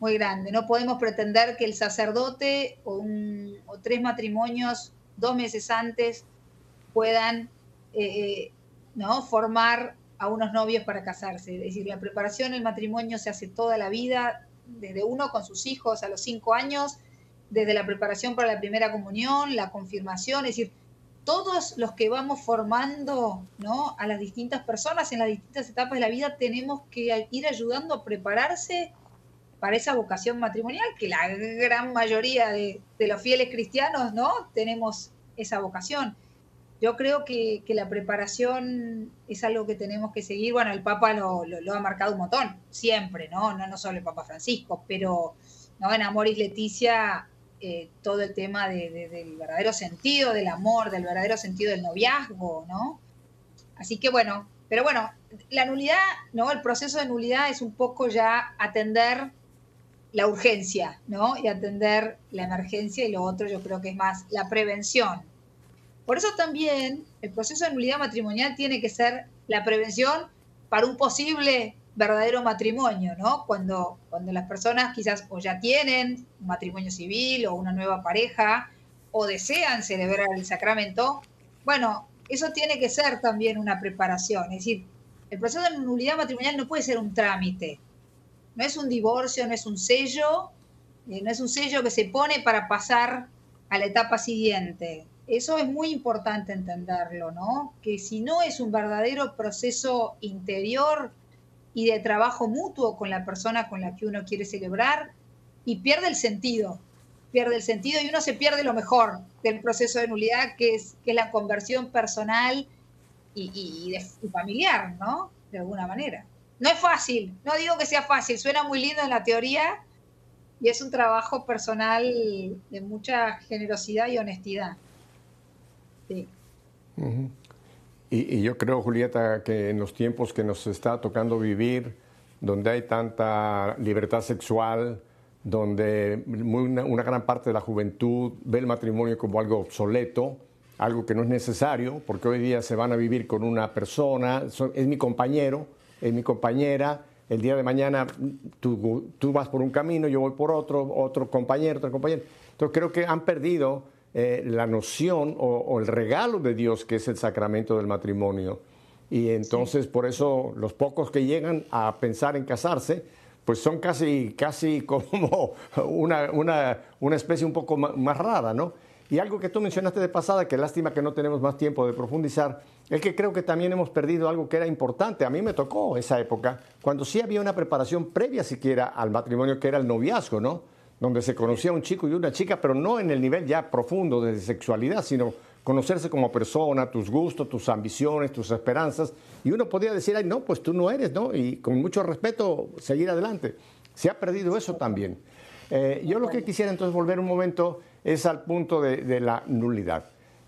muy grande. No podemos pretender que el sacerdote o, tres matrimonios dos meses antes puedan eh, eh, ¿no? formar a unos novios para casarse. Es decir, la preparación del matrimonio se hace toda la vida, desde uno con sus hijos a los cinco años, desde la preparación para la primera comunión, la confirmación, es decir, todos los que vamos formando ¿no? a las distintas personas en las distintas etapas de la vida tenemos que ir ayudando a prepararse para esa vocación matrimonial, que la gran mayoría de, los fieles cristianos no tenemos esa vocación. Yo creo que, la preparación es algo que tenemos que seguir. Bueno, el Papa lo, ha marcado un montón, siempre, ¿no? No, no solo el Papa Francisco, pero ¿no? en Amoris Leticia eh, todo el tema del verdadero sentido del amor, del verdadero sentido del noviazgo, ¿no? Así que bueno, pero bueno, la nulidad, ¿no? El proceso de nulidad es un poco ya atender la urgencia, ¿no? Y atender la emergencia y lo otro yo creo que es más la prevención. Por eso también el proceso de nulidad matrimonial tiene que ser la prevención para un posible verdadero matrimonio, ¿no? Cuando, cuando las personas quizás o ya tienen un matrimonio civil o una nueva pareja o desean celebrar el sacramento, bueno, eso tiene que ser también una preparación. Es decir, el proceso de nulidad matrimonial no puede ser un trámite. No es un divorcio, no es un sello, eh, no es un sello que se pone para pasar a la etapa siguiente. Eso es muy importante entenderlo, ¿no? Que si no es un verdadero proceso interior, y de trabajo mutuo con la persona con la que uno quiere celebrar y pierde el sentido, pierde el sentido y uno se pierde lo mejor del proceso de nulidad, que es, que la conversión personal y, familiar, ¿no? De alguna manera. No es fácil, no digo que sea fácil, suena muy lindo en la teoría y es un trabajo personal de mucha generosidad y honestidad. Sí. Y, yo creo, Julieta, que en los tiempos que nos está tocando vivir, donde hay tanta libertad sexual, donde una, gran parte de la juventud ve el matrimonio como algo obsoleto, algo que no es necesario, porque hoy día se van a vivir con una persona, es mi compañero, es mi compañera, el día de mañana tú, tú vas por un camino, yo voy por otro, otro compañero, otro compañero. Entonces creo que han perdido eh, la noción o, el regalo de Dios que es el sacramento del matrimonio. Y entonces por eso los pocos que llegan a pensar en casarse, pues son casi, casi como una, una, una especie un poco más, rara, ¿no? Y algo que tú mencionaste de pasada, que lástima que no tenemos más tiempo de profundizar, es que creo que también hemos perdido algo que era importante. A mí me tocó esa época, cuando sí había una preparación previa siquiera al matrimonio, que era el noviazgo, ¿no? Donde se conocía un chico y una chica, pero no en el nivel ya profundo de sexualidad, sino conocerse como persona, tus gustos, tus ambiciones, tus esperanzas, y uno podía decir, ay, no, pues tú no eres, ¿no? Y con mucho respeto seguir adelante. Se ha perdido eso también. Eh, yo lo que quisiera entonces volver un momento es al punto de, la nulidad.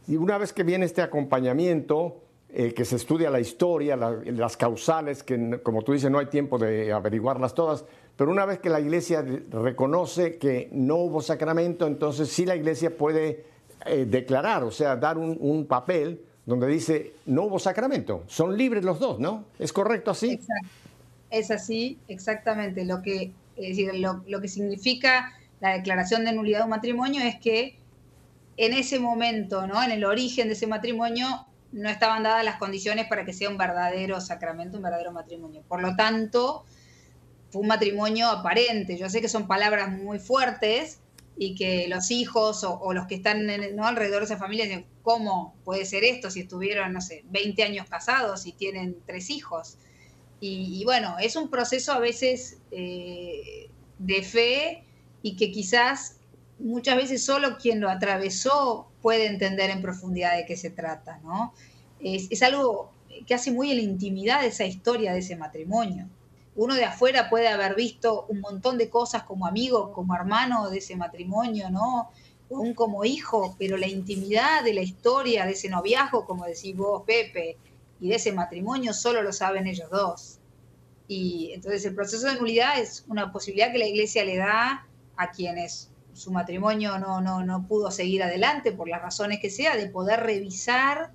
Y una vez que viene este acompañamiento, eh, que se estudia la historia, las causales, que como tú dices no hay tiempo de averiguarlas todas, pero una vez que la iglesia reconoce que no hubo sacramento, entonces sí la iglesia puede eh, declarar, o sea, dar un, papel donde dice no hubo sacramento. Son libres los dos, ¿no? ¿Es correcto así? Es así, exactamente. Lo que, es decir, lo, lo que significa la declaración de nulidad de un matrimonio es que en ese momento, ¿no? En el origen de ese matrimonio, no estaban dadas las condiciones para que sea un verdadero sacramento, un verdadero matrimonio. Por lo tanto, fue un matrimonio aparente. Yo sé que son palabras muy fuertes y que los hijos o, los que están ¿no? alrededor de esa familia dicen, ¿cómo puede ser esto si estuvieron, no sé, 20 años casados y tienen tres hijos? Y, bueno, es un proceso a veces eh, de fe y que quizás muchas veces solo quien lo atravesó puede entender en profundidad de qué se trata, ¿no? Es, es algo que hace muy en la intimidad de esa historia de ese matrimonio uno de afuera puede haber visto un montón de cosas como amigo, como hermano de ese matrimonio, ¿no? Aún como hijo, pero la intimidad de la historia de ese noviazgo, como decís vos, Pepe, y de ese matrimonio solo lo saben ellos dos. Y entonces el proceso de nulidad es una posibilidad que la iglesia le da a quienes su matrimonio no, no, no pudo seguir adelante por las razones que sea, de poder revisar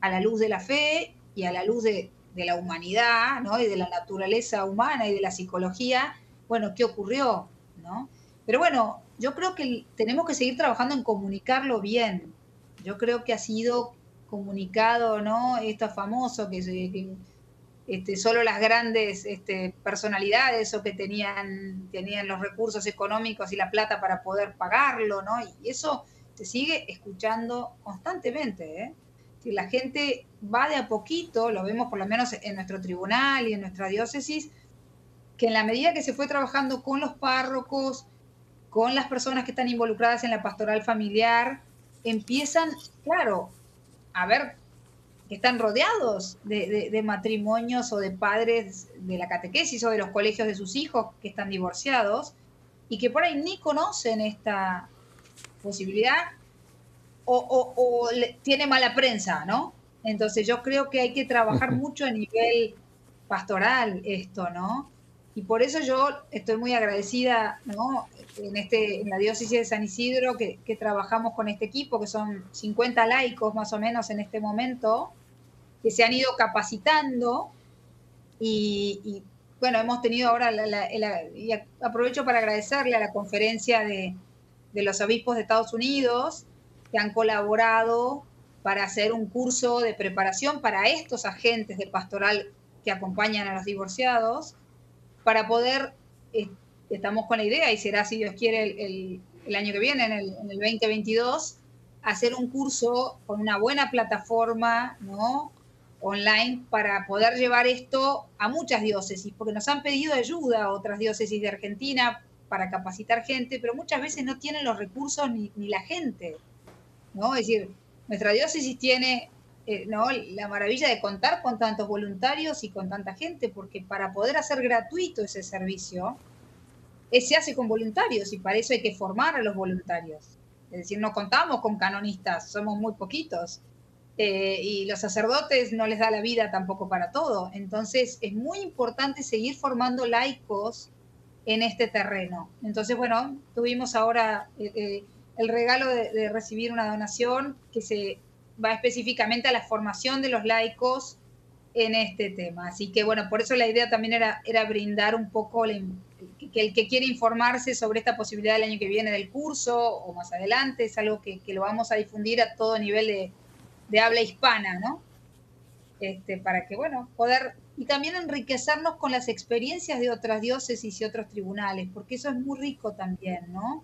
a la luz de la fe y a la luz de, de la humanidad, ¿no? Y de la naturaleza humana y de la psicología, bueno, ¿qué ocurrió? ¿no? Pero bueno, yo creo que tenemos que seguir trabajando en comunicarlo bien. Yo creo que ha sido comunicado, ¿no? Esto famoso que, que este, solo las grandes este, personalidades o que tenían, tenían los recursos económicos y la plata para poder pagarlo, ¿no? Y eso se sigue escuchando constantemente, ¿eh? Si la gente va de a poquito, lo vemos por lo menos en nuestro tribunal y en nuestra diócesis, que en la medida que se fue trabajando con los párrocos, con las personas que están involucradas en la pastoral familiar, empiezan, claro, a ver que están rodeados de, matrimonios o de padres de la catequesis o de los colegios de sus hijos que están divorciados y que por ahí ni conocen esta posibilidad o, tiene mala prensa, ¿no? Entonces yo creo que hay que trabajar mucho a nivel pastoral esto, ¿no? Y por eso yo estoy muy agradecida, ¿no? En, este, en la diócesis de San Isidro, que, trabajamos con este equipo, que son 50 laicos más o menos en este momento, que se han ido capacitando y, bueno, hemos tenido ahora, y aprovecho para agradecerle a la conferencia de, de los obispos de Estados Unidos, que han colaborado para hacer un curso de preparación para estos agentes de pastoral que acompañan a los divorciados, para poder, estamos con la idea, y será si Dios quiere el, año que viene, en el, en el 2022, hacer un curso con una buena plataforma, ¿no? online para poder llevar esto a muchas diócesis, porque nos han pedido ayuda a otras diócesis de Argentina para capacitar gente, pero muchas veces no tienen los recursos ni, ni la gente. ¿No? Es decir, nuestra diócesis tiene eh, ¿no? la maravilla de contar con tantos voluntarios y con tanta gente, porque para poder hacer gratuito ese servicio, eh, se hace con voluntarios y para eso hay que formar a los voluntarios. Es decir, no contamos con canonistas, somos muy poquitos. Eh, y los sacerdotes no les da la vida tampoco para todo. Entonces es muy importante seguir formando laicos en este terreno. Entonces, bueno, tuvimos ahora el regalo de, recibir una donación que se va específicamente a la formación de los laicos en este tema. Así que bueno, por eso la idea también era, era brindar un poco que el que quiere informarse sobre esta posibilidad del año que viene del curso o más adelante, es algo que, lo vamos a difundir a todo nivel de, habla hispana, ¿no? Este, para que, bueno, poder y también enriquecernos con las experiencias de otras diócesis y otros tribunales, porque eso es muy rico también, ¿no?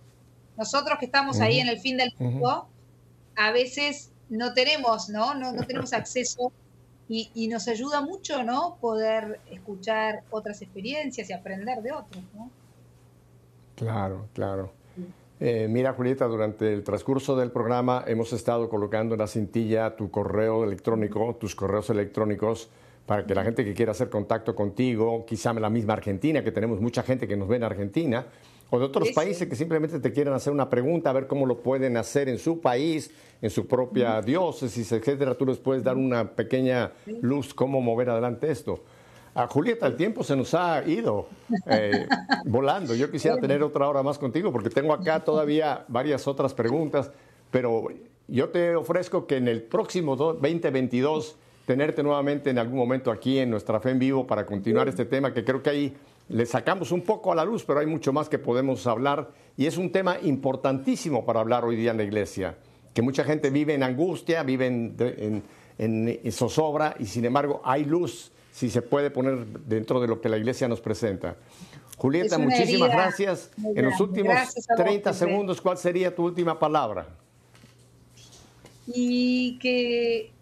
Nosotros que estamos ahí en el fin del mundo, a veces no tenemos, ¿no? No, tenemos acceso y, nos ayuda mucho, ¿no? Poder escuchar otras experiencias y aprender de otros, ¿no? Claro, claro. Eh, mira, Julieta, durante el transcurso del programa hemos estado colocando en la cintilla tu correo electrónico, tus correos electrónicos, para que la gente que quiera hacer contacto contigo, quizá en la misma Argentina, que tenemos mucha gente que nos ve en Argentina, o de otros países que simplemente te quieran hacer una pregunta, a ver cómo lo pueden hacer en su país, en su propia diócesis, etcétera. Tú les puedes dar una pequeña luz cómo mover adelante esto. A Julieta, el tiempo se nos ha ido eh, volando. Yo quisiera tener otra hora más contigo porque tengo acá todavía varias otras preguntas, pero yo te ofrezco que en el próximo 2022 tenerte nuevamente en algún momento aquí en nuestra fe en vivo para continuar este tema que creo que ahí le sacamos un poco a la luz, pero hay mucho más que podemos hablar y es un tema importantísimo para hablar hoy día en la iglesia, que mucha gente vive en angustia, vive en, en zozobra y sin embargo hay luz si se puede poner dentro de lo que la iglesia nos presenta. Julieta, muchísimas gracias. En los últimos 30 segundos, ¿cuál sería tu última palabra? Y que,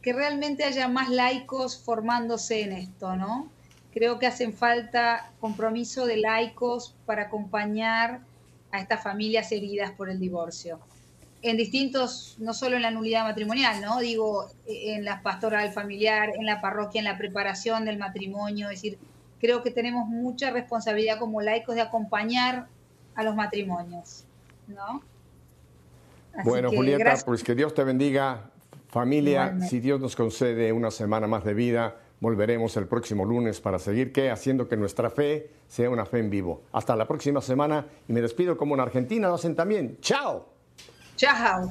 que realmente haya más laicos formándose en esto, ¿no? Creo que hacen falta compromiso de laicos para acompañar a estas familias heridas por el divorcio en distintos, no solo en la nulidad matrimonial, ¿no? Digo, en la pastoral familiar, en la parroquia, en la preparación del matrimonio, es decir, creo que tenemos mucha responsabilidad como laicos de acompañar a los matrimonios, ¿no? bueno, Julieta, pues que Dios te bendiga. Familia, si Dios nos concede una semana más de vida, volveremos el próximo lunes para seguir ¿qué? haciendo que nuestra fe sea una fe en vivo. Hasta la próxima semana y me despido como en Argentina lo hacen también. ¡Chao! Chao.